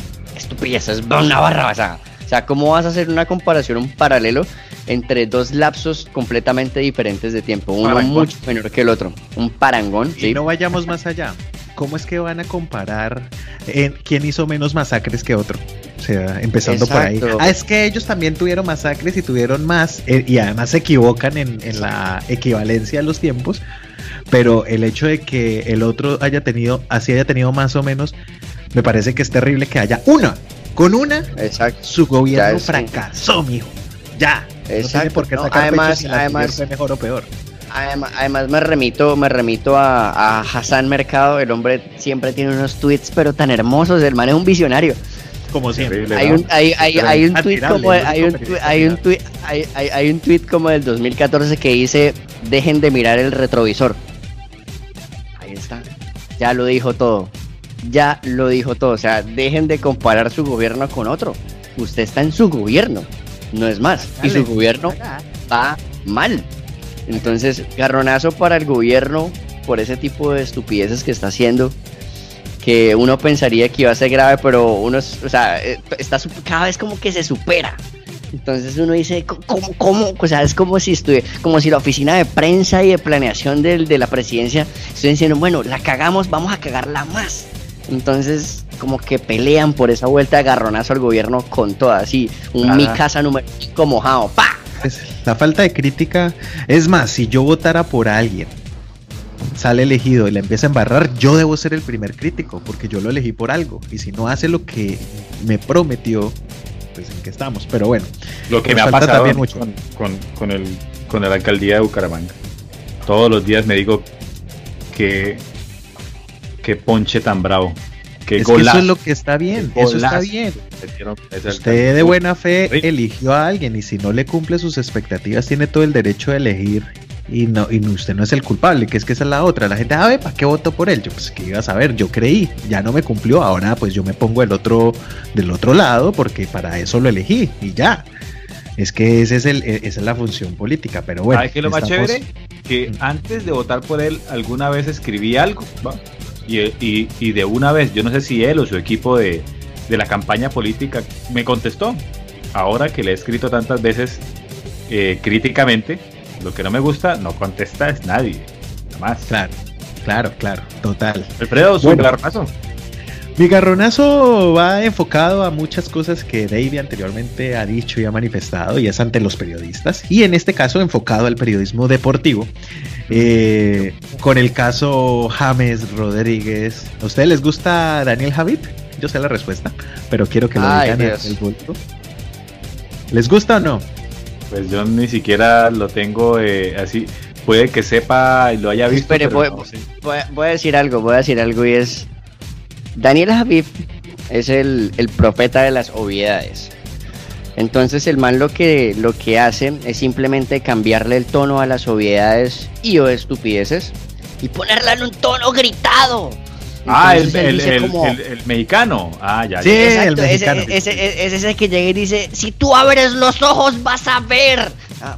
estupidez, es una barra basada. O sea, ¿cómo vas a hacer una comparación, un paralelo entre dos lapsos completamente diferentes de tiempo? Uno mucho menor que el otro. Un parangón. Y no vayamos más allá. ¿Cómo es que van a comparar en quién hizo menos masacres que otro? O sea, empezando por ahí. Ah, es que ellos también tuvieron masacres y tuvieron más, eh, y además se equivocan en, en, la equivalencia de los tiempos, pero el hecho de que el otro haya tenido, así haya tenido más o menos, me parece que es terrible que haya una. Con una, Exacto. su gobierno fracasó, mijo. Ya. Exacto. No tiene además, además fue mejor o peor. Además, me remito, me remito a, Hassan Mercado. El hombre siempre tiene unos tweets, pero tan hermosos. El man es un visionario. Como siempre. Hay un, hay, hay, hay un tweet como hay un, hay un tweet, hay, hay un tweet como del 2014 que dice dejen de mirar el retrovisor. Ahí está. Ya lo dijo todo ya lo dijo todo. O sea, dejen de comparar su gobierno con otro. Usted está en su gobierno, no es más. y su gobierno va mal. Entonces, garronazo para el gobierno por ese tipo de estupideces que está haciendo. Que uno pensaría que iba a ser grave, pero uno, o sea, eh, está cada vez como que se supera. Entonces uno dice, ¿cómo? cómo? O sea, es como si estuve, como si la oficina de prensa y de planeación de, de la presidencia estuviera diciendo, bueno, la cagamos, vamos a cagarla más. Entonces, como que pelean por esa vuelta de garronazo al gobierno con todas. Así, un mi casa número 5 mojado. ¡Pa! la falta de crítica. Es más, si yo votara por alguien, sale elegido y le empieza a embarrar, yo debo ser el primer crítico, porque yo lo elegí por algo. Y si no hace lo que me prometió, pues en qué estamos. Pero bueno, lo que me ha pasado también mucho. Con, con, el, con la alcaldía de Bucaramanga. Todos los días me digo que qué ponche tan bravo. Qué es que eso es lo que está bien, eso está bien. Usted de buena fe eligió a alguien y si no le cumple sus expectativas tiene todo el derecho de elegir y no y usted no es el culpable, que es que esa es la otra. La gente, a ver, ¿para qué voto por él? Yo pues que iba a saber, yo creí, ya no me cumplió, ahora pues yo me pongo el otro del otro lado porque para eso lo elegí y ya. Es que ese es el, e, esa es la función política, pero bueno. ¿Sabes qué lo más chévere? Que antes de votar por él, alguna vez escribí algo, Y, y, de una vez, yo no sé si él o su equipo de, de la campaña política me contestó. Ahora que le he escrito tantas veces eh, críticamente, lo que no me gusta no contesta es nadie. Nada más. Claro, claro, claro, total. Alfredo, su bueno. Mi garronazo va enfocado a muchas cosas que David anteriormente ha dicho y ha manifestado, y es ante los periodistas, y en este caso enfocado al periodismo deportivo. Eh, con el caso James Rodríguez. ¿A ustedes les gusta Daniel Javid? Yo sé la respuesta, pero quiero que lo digan en el bulto. ¿Les gusta o no? Pues yo ni siquiera lo tengo eh, así. Puede que sepa y lo haya visto. Espere, voy, voy, a decir algo, voy a decir algo y es. Daniel Javif es el, el, profeta de las obviedades. Entonces el man lo que, lo que hace es simplemente cambiarle el tono a las obviedades y o estupideces y ponerla en un tono gritado. Ah, el, mexicano. Ah, ya. Sí, el mexicano. Ese, es ese que llega y dice, si tú abres los ojos vas a ver. Ah,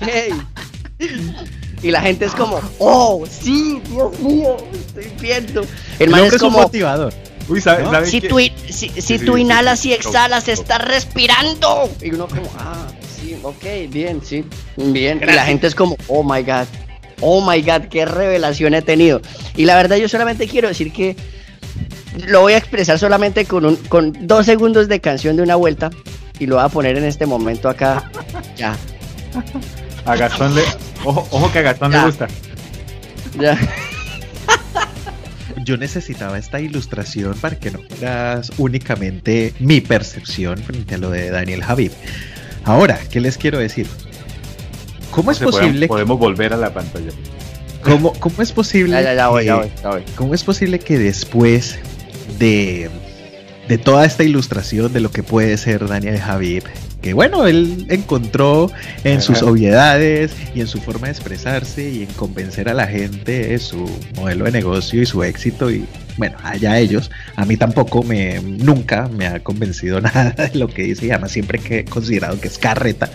y la gente es como, oh, sí, Dios mío, estoy viendo. El man es como motivador. Uy, ¿sabe, si, tú, si, si tú inhalas y exhalas, estás respirando. Y uno como, ah, sí, ok, bien, sí, bien. Y la gente es como, oh my god, oh my god, qué revelación he tenido. Y la verdad yo solamente quiero decir que lo voy a expresar solamente con, un, con dos segundos de canción de una vuelta y lo voy a poner en este momento acá. Ya. A Gastón le... Ojo, ojo que a Gastón le gusta. Ya. Yo necesitaba esta ilustración para que no fueras únicamente mi percepción frente a lo de Daniel Javid. Ahora, ¿qué les quiero decir? ¿Cómo es posible? Podemos, volver a la pantalla. ¿Cómo, cómo es posible? ¿Cómo es posible que después de, de toda esta ilustración de lo que puede ser Daniel Javid, que bueno, él encontró en sus obviedades y en su forma de expresarse y en convencer a la gente de su modelo de negocio y su éxito y bueno, allá ellos, a mí tampoco me nunca me ha convencido nada de lo que dice y además siempre que he considerado que es carreta.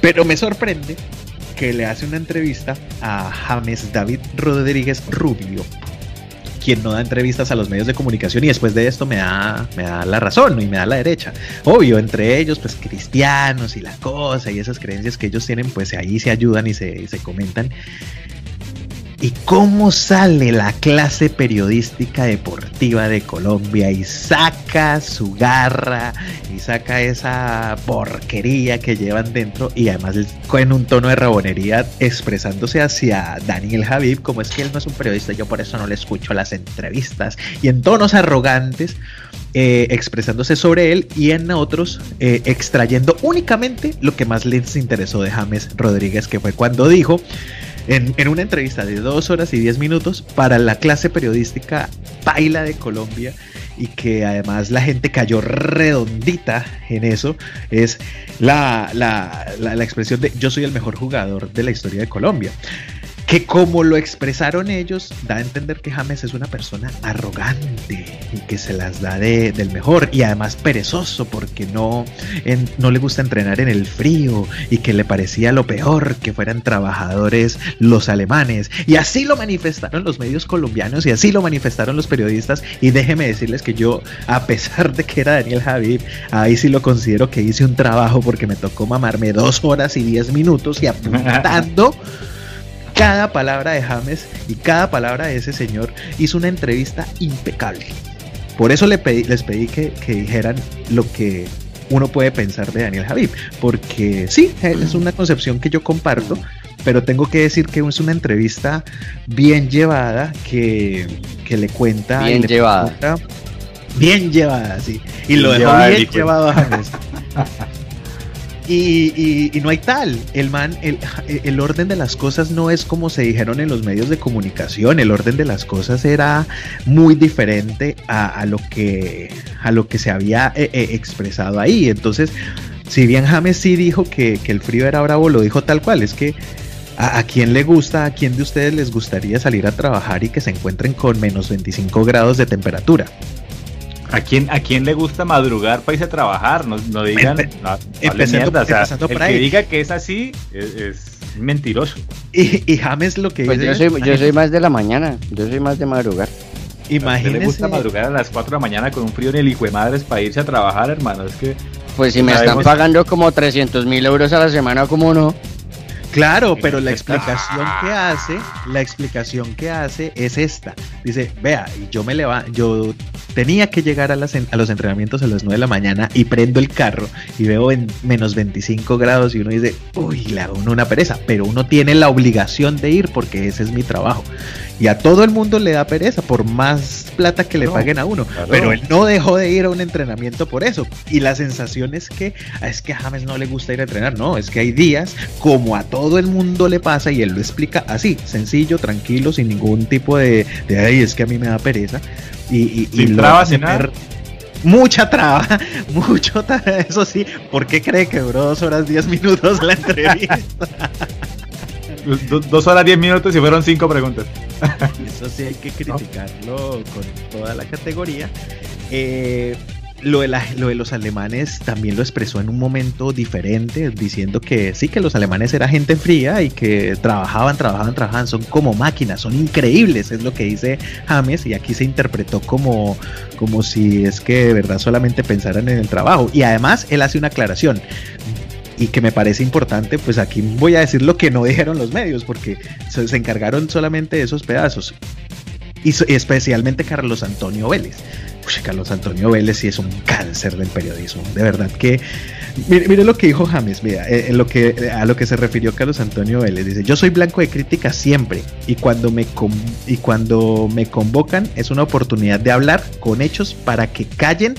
Pero me sorprende que le hace una entrevista a James David Rodríguez Rubio, quien no da entrevistas a los medios de comunicación y después de esto me da, me da la razón y me da la derecha. Obvio, entre ellos, pues cristianos y la cosa y esas creencias que ellos tienen, pues ahí se ayudan y se, se comentan y cómo sale la clase periodística deportiva de Colombia y saca su garra y saca esa porquería que llevan dentro y además con un tono de rabonería expresándose hacia Daniel Javib como es que él no es un periodista, yo por eso no le escucho las entrevistas. Y en tonos arrogantes eh, expresándose sobre él y en otros eh, extrayendo únicamente lo que más les interesó de James Rodríguez que fue cuando dijo en, una entrevista de dos horas y diez minutos para la clase periodística Paila de Colombia y que además la gente cayó redondita en eso, es la, la expresión de yo soy el mejor jugador de la historia de Colombia que como lo expresaron ellos, da a entender que James es una persona arrogante y que se las da de, del mejor y además perezoso porque no, no le gusta entrenar en el frío y que le parecía lo peor que fueran trabajadores los alemanes. Y así lo manifestaron los medios colombianos y así lo manifestaron los periodistas. Y déjeme decirles que yo, a pesar de que era Daniel Javid, ahí sí lo considero que hice un trabajo porque me tocó mamarme dos horas y diez minutos y apuntando cada palabra de James y cada palabra de ese señor hizo una entrevista impecable. Por eso les pedí que, dijeran lo que uno puede pensar de Daniel Javib, porque sí, es una concepción que yo comparto, pero tengo que decir que es una entrevista bien llevada, que, le cuenta... Bien llevada. bien llevada, sí. Y lo dejó bien llevado a James. Y, no hay tal. El man, el, orden de las cosas no es como se dijeron en los medios de comunicación. El orden de las cosas era muy diferente a, lo, que, a lo que se había eh, eh, expresado ahí. Entonces, si bien James sí dijo que, el frío era bravo, lo dijo tal cual. Es que ¿A, ¿A, quién le gusta, a quién de ustedes les gustaría salir a trabajar y que se encuentren con menos 25 grados de temperatura? ¿A quién, ¿A quién le gusta madrugar para irse a trabajar? No, no digan. no, mierda. O sea, el que diga que es así es, mentiroso. Y, y, James lo que pues dice. Yo soy, yo soy más de la mañana. Yo soy más de madrugar. Imagínese. le gusta madrugar a las 4 de la mañana con un frío en el hijo de madres para irse a trabajar, hermano? Es que. Pues si me están pagando como 300 mil euros a la semana, ¿cómo no? Claro, pero la explicación que hace, la explicación que hace es esta. Dice, vea, yo me levanto, yo tenía que llegar a, las, a los entrenamientos a las 9 de la mañana y prendo el carro y veo en menos 25 grados y uno dice, uy, le hago una pereza, pero uno tiene la obligación de ir porque ese es mi trabajo. Y a todo el mundo le da pereza por más plata que le paguen a uno. Pero él no dejó de ir a un entrenamiento por eso. Y la sensación es que ah, es que a James no le gusta ir a entrenar. No, es que hay días como a todo el mundo le pasa y él lo explica así, sencillo, tranquilo, sin ningún tipo de, de ay, es que a mí me da pereza. Y, y, lo tener mucha traba, mucho, eso sí, ¿por qué cree que duró dos horas diez minutos la entrevista? dos horas diez minutos y fueron cinco preguntas. Eso sí hay que criticarlo con toda la categoría. Eh, lo de, lo de, los alemanes también lo expresó en un momento diferente, diciendo que sí, que los alemanes era gente fría y que trabajaban, trabajaban, trabajaban, son como máquinas, son increíbles, es lo que dice James, y aquí se interpretó como, como si es que de verdad solamente pensaran en el trabajo. Y además él hace una aclaración, y que me parece importante, pues aquí voy a decir lo que no dijeron los medios, porque se, encargaron solamente de esos pedazos. Y, especialmente Carlos Antonio Vélez. Carlos Antonio Vélez sí es un cáncer del periodismo. De verdad que. Mire, lo que dijo James, mira, eh, lo que, a lo que se refirió Carlos Antonio Vélez. Dice: Yo soy blanco de crítica siempre. Y cuando, me y cuando me convocan es una oportunidad de hablar con hechos para que callen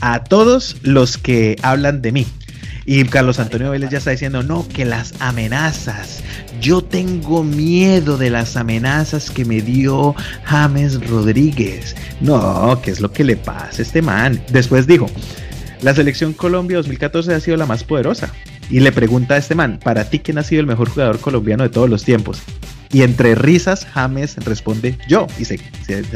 a todos los que hablan de mí. Y Carlos Antonio Vélez ya está diciendo, no, que las amenazas. Yo tengo miedo de las amenazas que me dio James Rodríguez. No, ¿qué es lo que le pasa a este man? Después dijo, la selección Colombia 2014 ha sido la más poderosa. Y le pregunta a este man, para ti, ¿quién ha sido el mejor jugador colombiano de todos los tiempos? Y entre risas, James responde yo. Y se,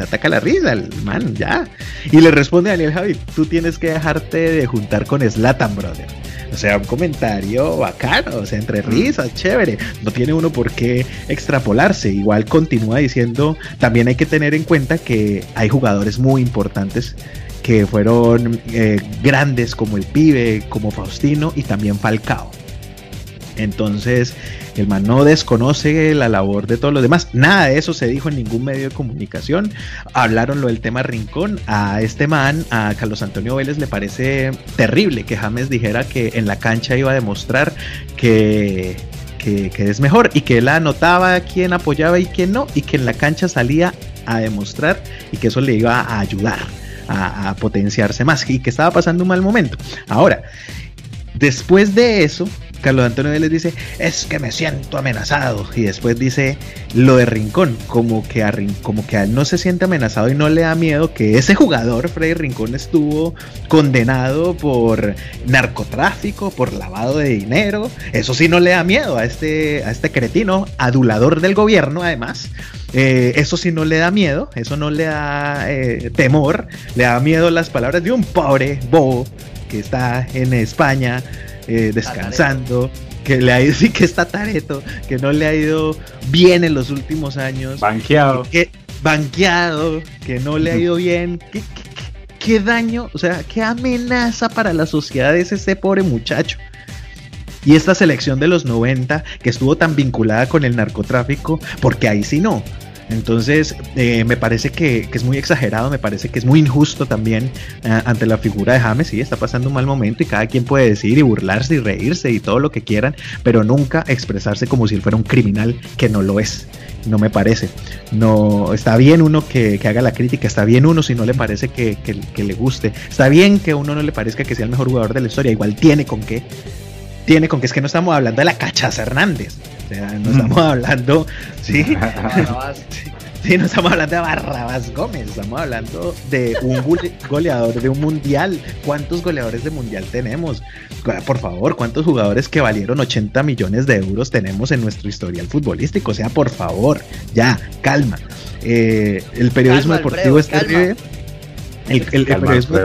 ataca la risa, el man, ya. Y le responde a Daniel Javi, tú tienes que dejarte de juntar con Slatan, brother. O sea, un comentario bacano, o sea, entre mm. risas, chévere. No tiene uno por qué extrapolarse. Igual continúa diciendo, también hay que tener en cuenta que hay jugadores muy importantes que fueron eh, grandes como el pibe, como Faustino y también Falcao. Entonces, el man no desconoce la labor de todos los demás. Nada de eso se dijo en ningún medio de comunicación. Hablaron lo del tema Rincón. A este man, a Carlos Antonio Vélez, le parece terrible que James dijera que en la cancha iba a demostrar que, que, es mejor y que él anotaba quién apoyaba y quién no y que en la cancha salía a demostrar y que eso le iba a ayudar a, a potenciarse más y que estaba pasando un mal momento. Ahora, después de eso, Carlos Antonio Vélez dice, es que me siento amenazado. Y después dice lo de Rincón, como que, a, como que él no se siente amenazado y no le da miedo que ese jugador, Freddy Rincón, estuvo condenado por narcotráfico, por lavado de dinero. Eso sí no le da miedo a este, a este cretino, adulador del gobierno además. Eh, eso sí no le da miedo, eso no le da eh, temor, le da miedo las palabras de un pobre bobo que está en España eh, descansando, que le ha ido, sí que está tareto, que no le ha ido bien en los últimos años. Banqueado. Que, banqueado, que no le ha ido bien. ¿Qué, qué, daño, o sea, qué amenaza para la sociedad es ese pobre muchacho? Y esta selección de los 90 que estuvo tan vinculada con el narcotráfico, porque ahí sí no. Entonces, eh, me parece que, es muy exagerado, me parece que es muy injusto también eh, ante la figura de James. Sí, está pasando un mal momento y cada quien puede decir y burlarse y reírse y todo lo que quieran, pero nunca expresarse como si él fuera un criminal que no lo es. No me parece. No está bien uno que, haga la crítica, está bien uno si no le parece que, que le guste, está bien que uno no le parezca que sea el mejor jugador de la historia, igual tiene con qué tiene con que es que no estamos hablando de la Cachaza Hernández. O sea, no estamos hablando, ¿sí? sí, no estamos hablando de Barrabás Gómez, estamos hablando de un goleador de un mundial. ¿Cuántos goleadores de mundial tenemos? Por favor, ¿cuántos jugadores que valieron 80 millones de euros tenemos en nuestro historial futbolístico? O sea, por favor, ya, calma. Eh, el periodismo deportivo es terrible. El, el, el periodismo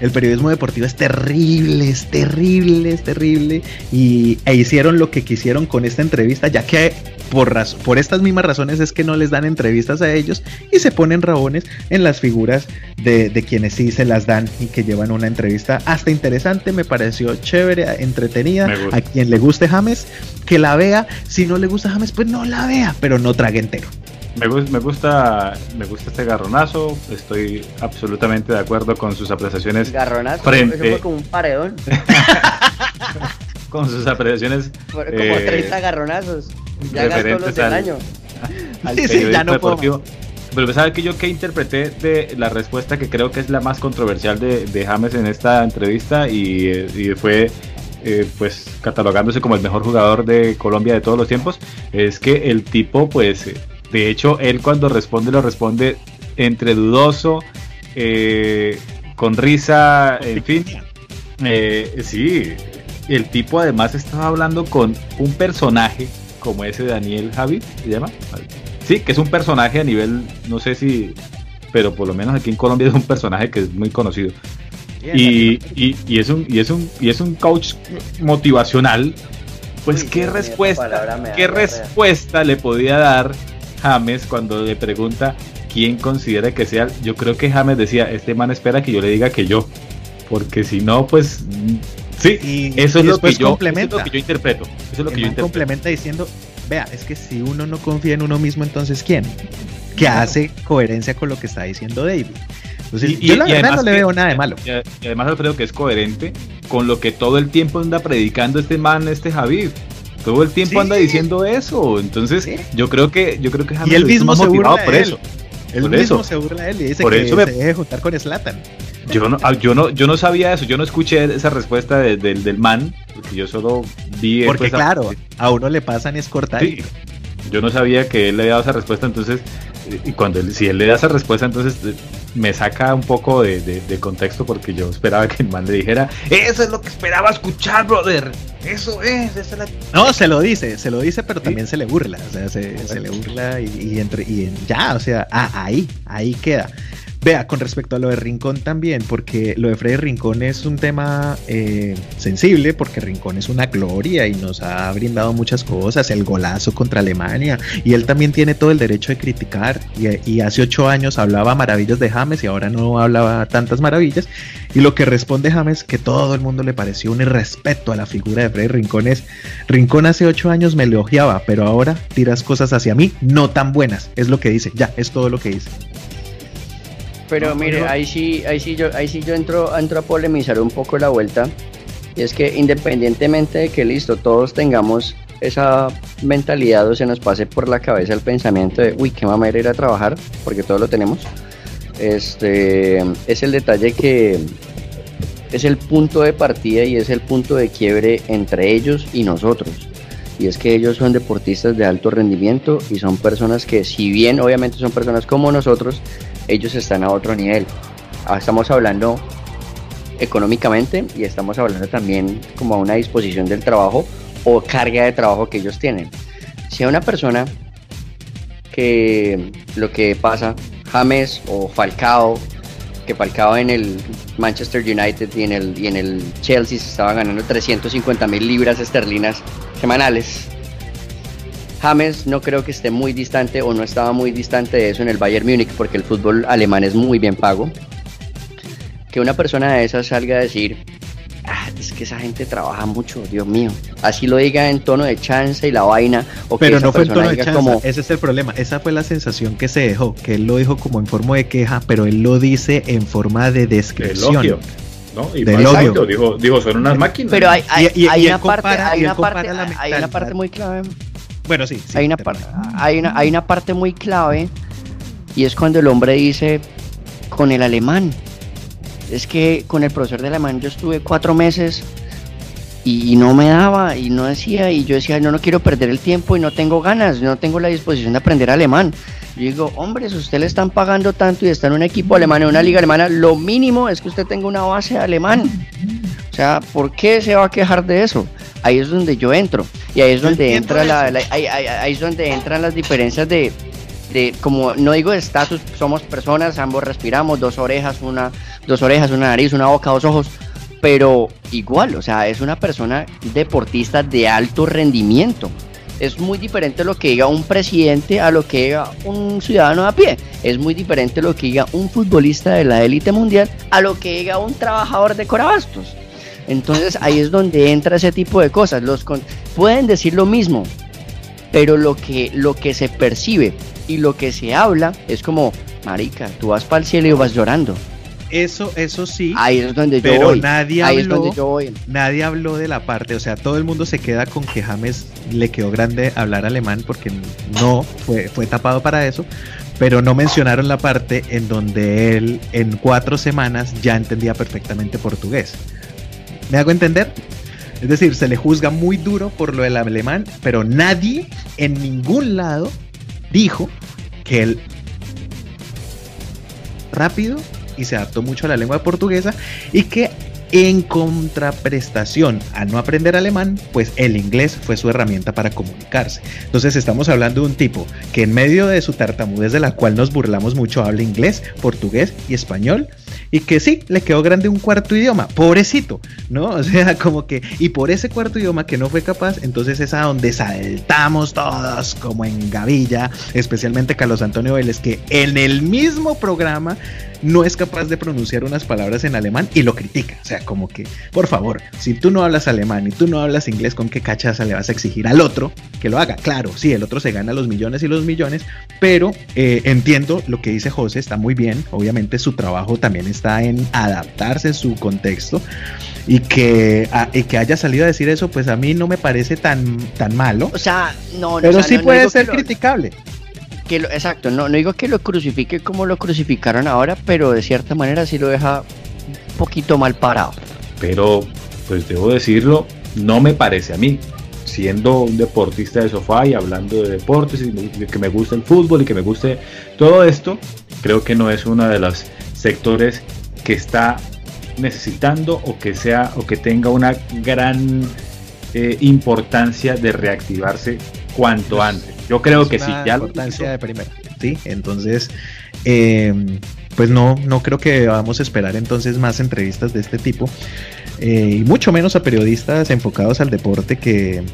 deportivo es terrible, es terrible, es terrible. Y e hicieron lo que quisieron con esta entrevista, ya que por, por estas mismas razones es que no les dan entrevistas a ellos y se ponen rabones en las figuras de, quienes sí se las dan y que llevan una entrevista hasta interesante, me pareció chévere, entretenida. A quien le guste James, que la vea. Si no le gusta James, pues no la vea, pero no trague entero. Me, me, gusta me gusta este garronazo, estoy absolutamente de acuerdo con sus apreciaciones. Garronazo, frente... eso fue como un paredón. con sus apreciaciones. como 30 eh, garronazos. Ya gastó los del año. sí, sí, ya no deportivo. Pero sabes que yo que interpreté de la respuesta que creo que es la más controversial de, de James en esta entrevista y, y fue eh, pues catalogándose como el mejor jugador de Colombia de todos los tiempos, es que el tipo pues de hecho, él cuando responde lo responde entre dudoso, eh, con risa, en fin. Eh, sí, el tipo además estaba hablando con un personaje como ese Daniel Javi, ¿se llama? Sí, que es un personaje a nivel, no sé si, pero por lo menos aquí en Colombia es un personaje que es muy conocido. Y, y, es un y es un y es un coach motivacional pues qué respuesta qué respuesta le podía dar James cuando le pregunta quién considera que sea, yo creo que James decía, este man espera que yo le diga que yo, porque si no, pues sí, eso, es lo que yo, complementa. lo que yo interpreto. Eso es lo que yo complementa diciendo, vea, es que si uno no confía en uno mismo, entonces ¿quién? Que hace coherencia con lo que está diciendo David. Entonces, yo la verdad no le veo nada de malo. Y además creo que es coherente con lo que todo el tiempo anda predicando este man, este Javid todo el tiempo anda diciendo eso. Entonces, yo creo que yo creo que y él mismo se burla por eso. Él mismo se burla de él y dice por que eso se debe juntar con Slatan. Yo no, ah, yo no, yo no sabía eso, yo no escuché esa respuesta del man, porque yo solo vi. Porque claro, a uno le pasan es cortar. yo no sabía que él le había dado esa respuesta, entonces y cuando él, si él le da esa respuesta, entonces me saca un poco de, contexto porque yo esperaba que el man le dijera, eso es lo que esperaba escuchar, brother. Eso es, No, se lo dice, se lo dice, pero también se le burla, o sea, se, le burla y, entre, y ya, o sea, ah, ahí, ahí queda. Vea, con respecto a lo de Rincón también, porque lo de Freddy Rincón es un tema eh, sensible, porque Rincón es una gloria y nos ha brindado muchas cosas, el golazo contra Alemania, y él también tiene todo el derecho de criticar, y, hace ocho años hablaba maravillas de James y ahora no hablaba tantas maravillas, y lo que responde James, que todo el mundo le pareció un irrespeto a la figura de Freddy Rincón es, Rincón hace ocho años me elogiaba, pero ahora tiras cosas hacia mí no tan buenas, es lo que dice, ya, es todo lo que dice. Pero mire, ahí sí, ahí sí yo, ahí sí yo entro, entro a polemizar un poco la vuelta. Y es que independientemente de que listo, todos tengamos esa mentalidad o se nos pase por la cabeza el pensamiento de uy, qué mamera ir a trabajar, porque todos lo tenemos. Este es el detalle que es el punto de partida y es el punto de quiebre entre ellos y nosotros. Y es que ellos son deportistas de alto rendimiento y son personas que, si bien obviamente son personas como nosotros, ellos están a otro nivel. Ah, estamos hablando económicamente y estamos hablando también como a una disposición del trabajo o carga de trabajo que ellos tienen. Si a una persona que lo que pasa, James o Falcao, que Falcao en el Manchester United y en el, y en el Chelsea se estaba ganando 350 mil libras esterlinas semanales, James no creo que esté muy distante o no estaba muy distante de eso en el Bayern Múnich porque el fútbol alemán es muy bien pago. Que una persona de esas salga a decir, ah, es que esa gente trabaja mucho, Dios mío. Así lo diga en tono de chance y la vaina. O Pero no fue en tono de chance, como... ese es el problema. Esa fue la sensación que se dejó, que él lo dijo como en forma de queja, pero él lo dice en forma de descripción. ¿no? Y de dijo, dijo, son unas máquinas. Pero hay, una, parte, hay, una, parte, hay una parte muy clave bueno, sí. hay, una hay, una, hay una parte muy clave y es cuando el hombre dice con el alemán. Es que con el profesor de alemán yo estuve cuatro meses y, no me daba y no decía y yo decía no no quiero perder el tiempo y no tengo ganas no tengo la disposición de aprender alemán yo digo hombre si usted le están pagando tanto y está en un equipo alemán en una liga alemana lo mínimo es que usted tenga una base de alemán o sea ¿por qué se va a quejar de eso? ahí es donde yo entro y ahí es donde entra la, ahí, es donde entran las diferencias de, de, como no digo estatus, somos personas, ambos respiramos, dos orejas, una, dos orejas, una nariz, una boca, dos ojos, pero igual, o sea, es una persona deportista de alto rendimiento. Es muy diferente lo que diga un presidente a lo que diga un ciudadano a pie. Es muy diferente lo que diga un futbolista de la élite mundial a lo que diga un trabajador de Corabastos. Entonces ahí es donde entra ese tipo de cosas. Los pueden decir lo mismo, pero lo que, lo que se percibe y lo que se habla es como, marica, tú vas para el cielo y vas llorando. Eso, eso sí. Ahí es donde yo pero nadie habló, nadie habló de la parte, o sea, todo el mundo se queda con que James le quedó grande hablar alemán porque no fue, fue tapado para eso, pero no mencionaron la parte en donde él en cuatro semanas ya entendía perfectamente portugués. ¿Me hago entender? Es decir, se le juzga muy duro por lo del alemán, pero nadie en ningún lado dijo que él rápido y se adaptó mucho a la lengua portuguesa y que en contraprestación a no aprender alemán, pues el inglés fue su herramienta para comunicarse. Entonces estamos hablando de un tipo que en medio de su tartamudez de la cual nos burlamos mucho habla inglés, portugués y español y que sí, le quedó grande un cuarto idioma, pobrecito, ¿no? O sea, como que, y por ese cuarto idioma que no fue capaz, entonces es a donde saltamos todos como en gavilla, especialmente Carlos Antonio Vélez, que en el mismo programa no es capaz de pronunciar unas palabras en alemán y lo critica. O sea, como que, por favor, si tú no hablas alemán y tú no hablas inglés, ¿con qué cachaza le vas a exigir al otro que lo haga? Claro, sí, el otro se gana los millones y los millones, pero eh, entiendo lo que dice José, está muy bien. Obviamente su trabajo también está en adaptarse en su contexto y que, que haya salido a decir eso, pues a mí no me parece tan, tan malo. O sea, no, pero sí puede ser criticable que exacto, no, no digo que lo crucifique como lo crucificaron ahora, pero de cierta manera sí lo deja un poquito mal parado. Pero, pues debo decirlo, no me parece a mí. Siendo un deportista de sofá y hablando de deportes y que me gusta el fútbol y que me guste todo esto, creo que no es uno de los sectores que está necesitando o que sea o que tenga una gran eh, importancia de reactivarse cuanto antes. Yo creo que sí, ya importancia de primera. Sí, entonces, eh, pues no, no creo que vamos a esperar entonces más entrevistas de este tipo. Eh, y mucho menos a periodistas enfocados al deporte que,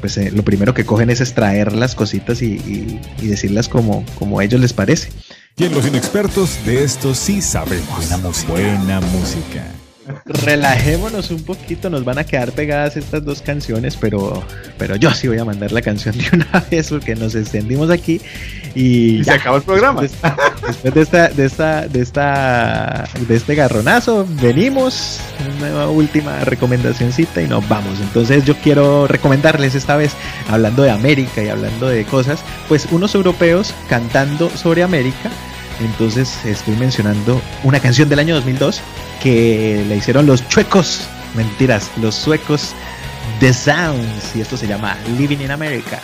pues eh, lo primero que cogen es extraer las cositas y, decirlas como, como a ellos les parece. Y en los inexpertos de esto sí sabemos. Buena música. Buena música relajémonos un poquito, nos van a quedar pegadas estas dos canciones, pero, pero yo sí voy a mandar la canción de una vez porque nos extendimos aquí y, se acabó el programa. Después, de, esta, de esta, de esta, de este garronazo, venimos, una última recomendacióncita y nos vamos. Entonces yo quiero recomendarles esta vez, hablando de América y hablando de cosas, pues unos europeos cantando sobre América. Entonces estoy mencionando una canción del año 2002 que le hicieron los chuecos, mentiras, los suecos The Sounds, y esto se llama Living in America.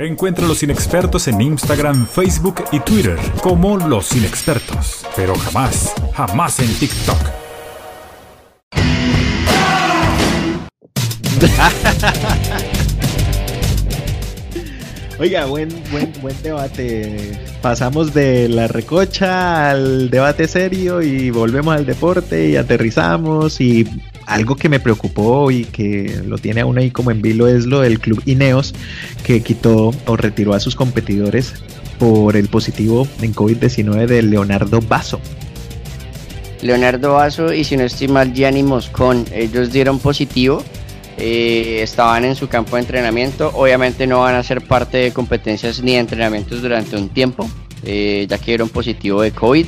Encuentra los inexpertos en Instagram, Facebook y Twitter como los inexpertos, pero jamás, jamás en TikTok. Oiga, buen, buen, buen debate. Pasamos de la recocha al debate serio y volvemos al deporte y aterrizamos y algo que me preocupó y que lo tiene aún ahí como en vilo es lo del club Ineos que quitó o retiró a sus competidores por el positivo en COVID-19 de Leonardo Basso. Leonardo Basso y si no estoy mal Gianni Moscón, ellos dieron positivo, eh, estaban en su campo de entrenamiento, obviamente no van a ser parte de competencias ni de entrenamientos durante un tiempo, eh, ya que dieron positivo de COVID.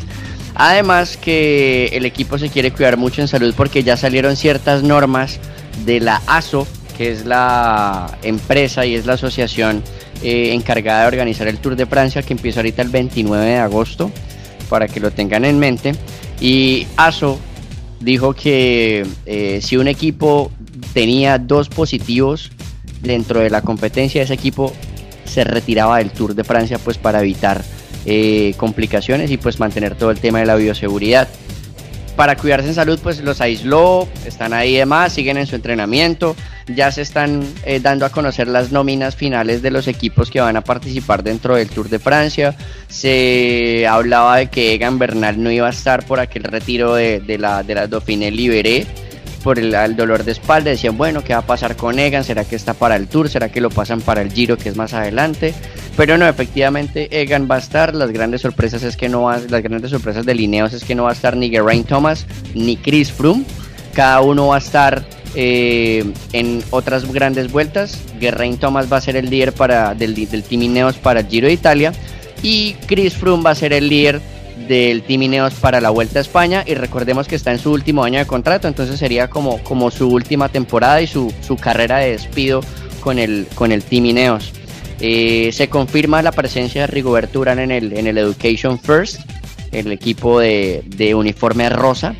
Además que el equipo se quiere cuidar mucho en salud porque ya salieron ciertas normas de la ASO, que es la empresa y es la asociación eh, encargada de organizar el Tour de Francia que empieza ahorita el 29 de agosto, para que lo tengan en mente. Y ASO dijo que eh, si un equipo tenía dos positivos dentro de la competencia, ese equipo se retiraba del Tour de Francia pues para evitar eh, complicaciones y pues mantener todo el tema de la bioseguridad. Para cuidarse en salud pues los aisló, están ahí demás, siguen en su entrenamiento, ya se están eh, dando a conocer las nóminas finales de los equipos que van a participar dentro del Tour de Francia. Se hablaba de que Egan Bernal no iba a estar por aquel retiro de, la, de la Libéré por el, dolor de espalda. Decían, bueno, ¿qué va a pasar con Egan? ¿Será que está para el Tour? ¿Será que lo pasan para el Giro, que es más adelante? Pero no, efectivamente Egan va a estar. Las grandes sorpresas es que no las grandes sorpresas de Lineos es que no va a estar ni Geraint Thomas ni Chris Froome. Cada uno va a estar eh, en otras grandes vueltas. Geraint Thomas va a ser el líder para, del, del Team Ineos para el Giro de Italia. Y Chris Froome va a ser el líder del Team Ineos para la Vuelta a España y recordemos que está en su último año de contrato, entonces sería como, como su última temporada y su, carrera de despido con el, con el Team Ineos. Eh, se confirma la presencia de Rigoberto Urán en el, en el Education First, el equipo de, de uniforme rosa,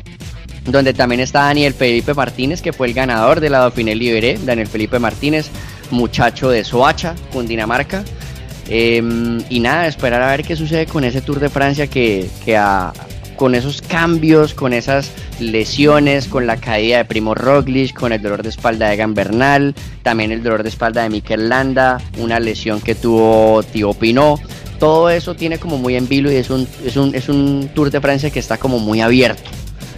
donde también está Daniel Felipe Martínez, que fue el ganador de la Dauphiné Libéré, Daniel Felipe Martínez, muchacho de Soacha, Cundinamarca. Em, y nada, esperar a ver qué sucede con ese Tour de Francia que, con esos cambios, con esas lesiones, con la caída de Primo Roglic, con el dolor de espalda de Egan Bernal, también el dolor de espalda de Mikel Landa, una lesión que tuvo Tío Pinot. Todo eso tiene como muy en vilo y es un, es un, es un Tour de Francia que está como muy abierto.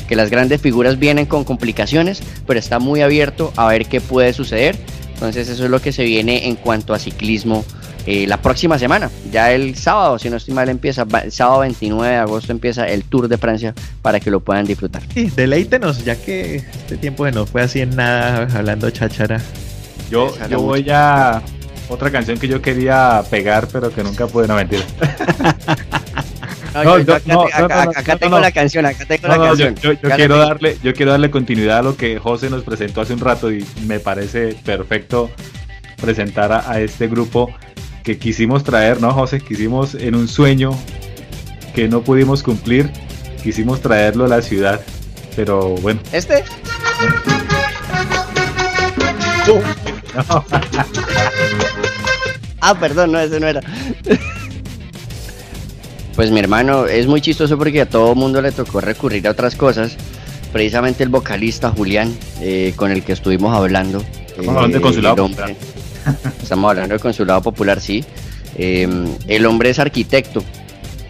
Que las grandes figuras vienen con complicaciones, pero está muy abierto a ver qué puede suceder. Entonces eso es lo que se viene en cuanto a ciclismo eh, la próxima semana. Ya el sábado, si no estoy mal, empieza, el sábado 29 de agosto empieza el Tour de Francia para que lo puedan disfrutar. Sí, deleítenos, ya que este tiempo no fue así en nada hablando cháchara. Yo, yo voy a otra canción que yo quería pegar, pero que nunca pude, no mentir. acá, tengo la canción, acá tengo la canción. Yo, quiero darle, yo quiero darle continuidad a lo que José nos presentó hace un rato y me parece perfecto presentar a este grupo que quisimos traer, ¿no, José? Quisimos en un sueño que no pudimos cumplir, quisimos traerlo a la ciudad, pero bueno. ¿Este? ah, perdón, no, ese no era. pues mi hermano, es muy chistoso porque a todo mundo le tocó recurrir a otras cosas. Precisamente el vocalista Julián, eh, con el que estuvimos hablando. Estamos hablando de eh, consulado. Estamos hablando del consulado popular, sí. Em, el hombre es arquitecto.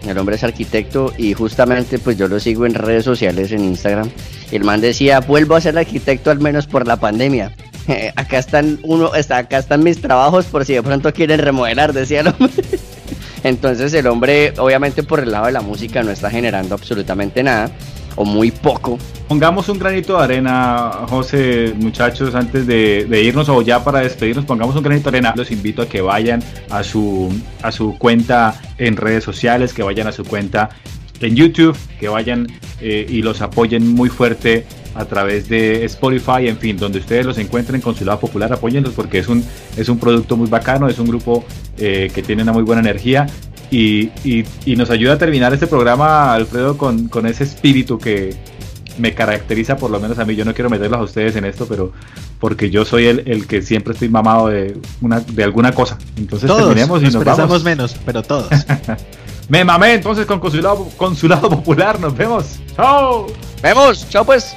El hombre es arquitecto y justamente pues yo lo sigo en redes sociales, en Instagram. El man decía, vuelvo a ser arquitecto al menos por la pandemia. acá están uno, está, acá están mis trabajos por si de pronto quieren remodelar, decía el hombre. Entonces el hombre, obviamente por el lado de la música, no está generando absolutamente nada o muy poco. Pongamos un granito de arena, José, muchachos, antes de, irnos o ya para despedirnos, pongamos un granito de arena. Los invito a que vayan a su, a su cuenta en redes sociales, que vayan a su cuenta en YouTube, que vayan eh, y los apoyen muy fuerte a través de Spotify, en fin, donde ustedes los encuentren con su lado popular, apóyenlos porque es un, es un producto muy bacano, es un grupo eh, que tiene una muy buena energía y, nos ayuda a terminar este programa, Alfredo, con, ese espíritu que me caracteriza, por lo menos a mí. Yo no quiero meterlos a ustedes en esto, pero porque yo soy el, que siempre estoy mamado de, una, de alguna cosa. Entonces terminemos y nos vamos. menos, pero todos. me mamé entonces con Consulado, Consulado Popular. Nos vemos. ¡Chao! ¡Vemos! ¡Chao pues!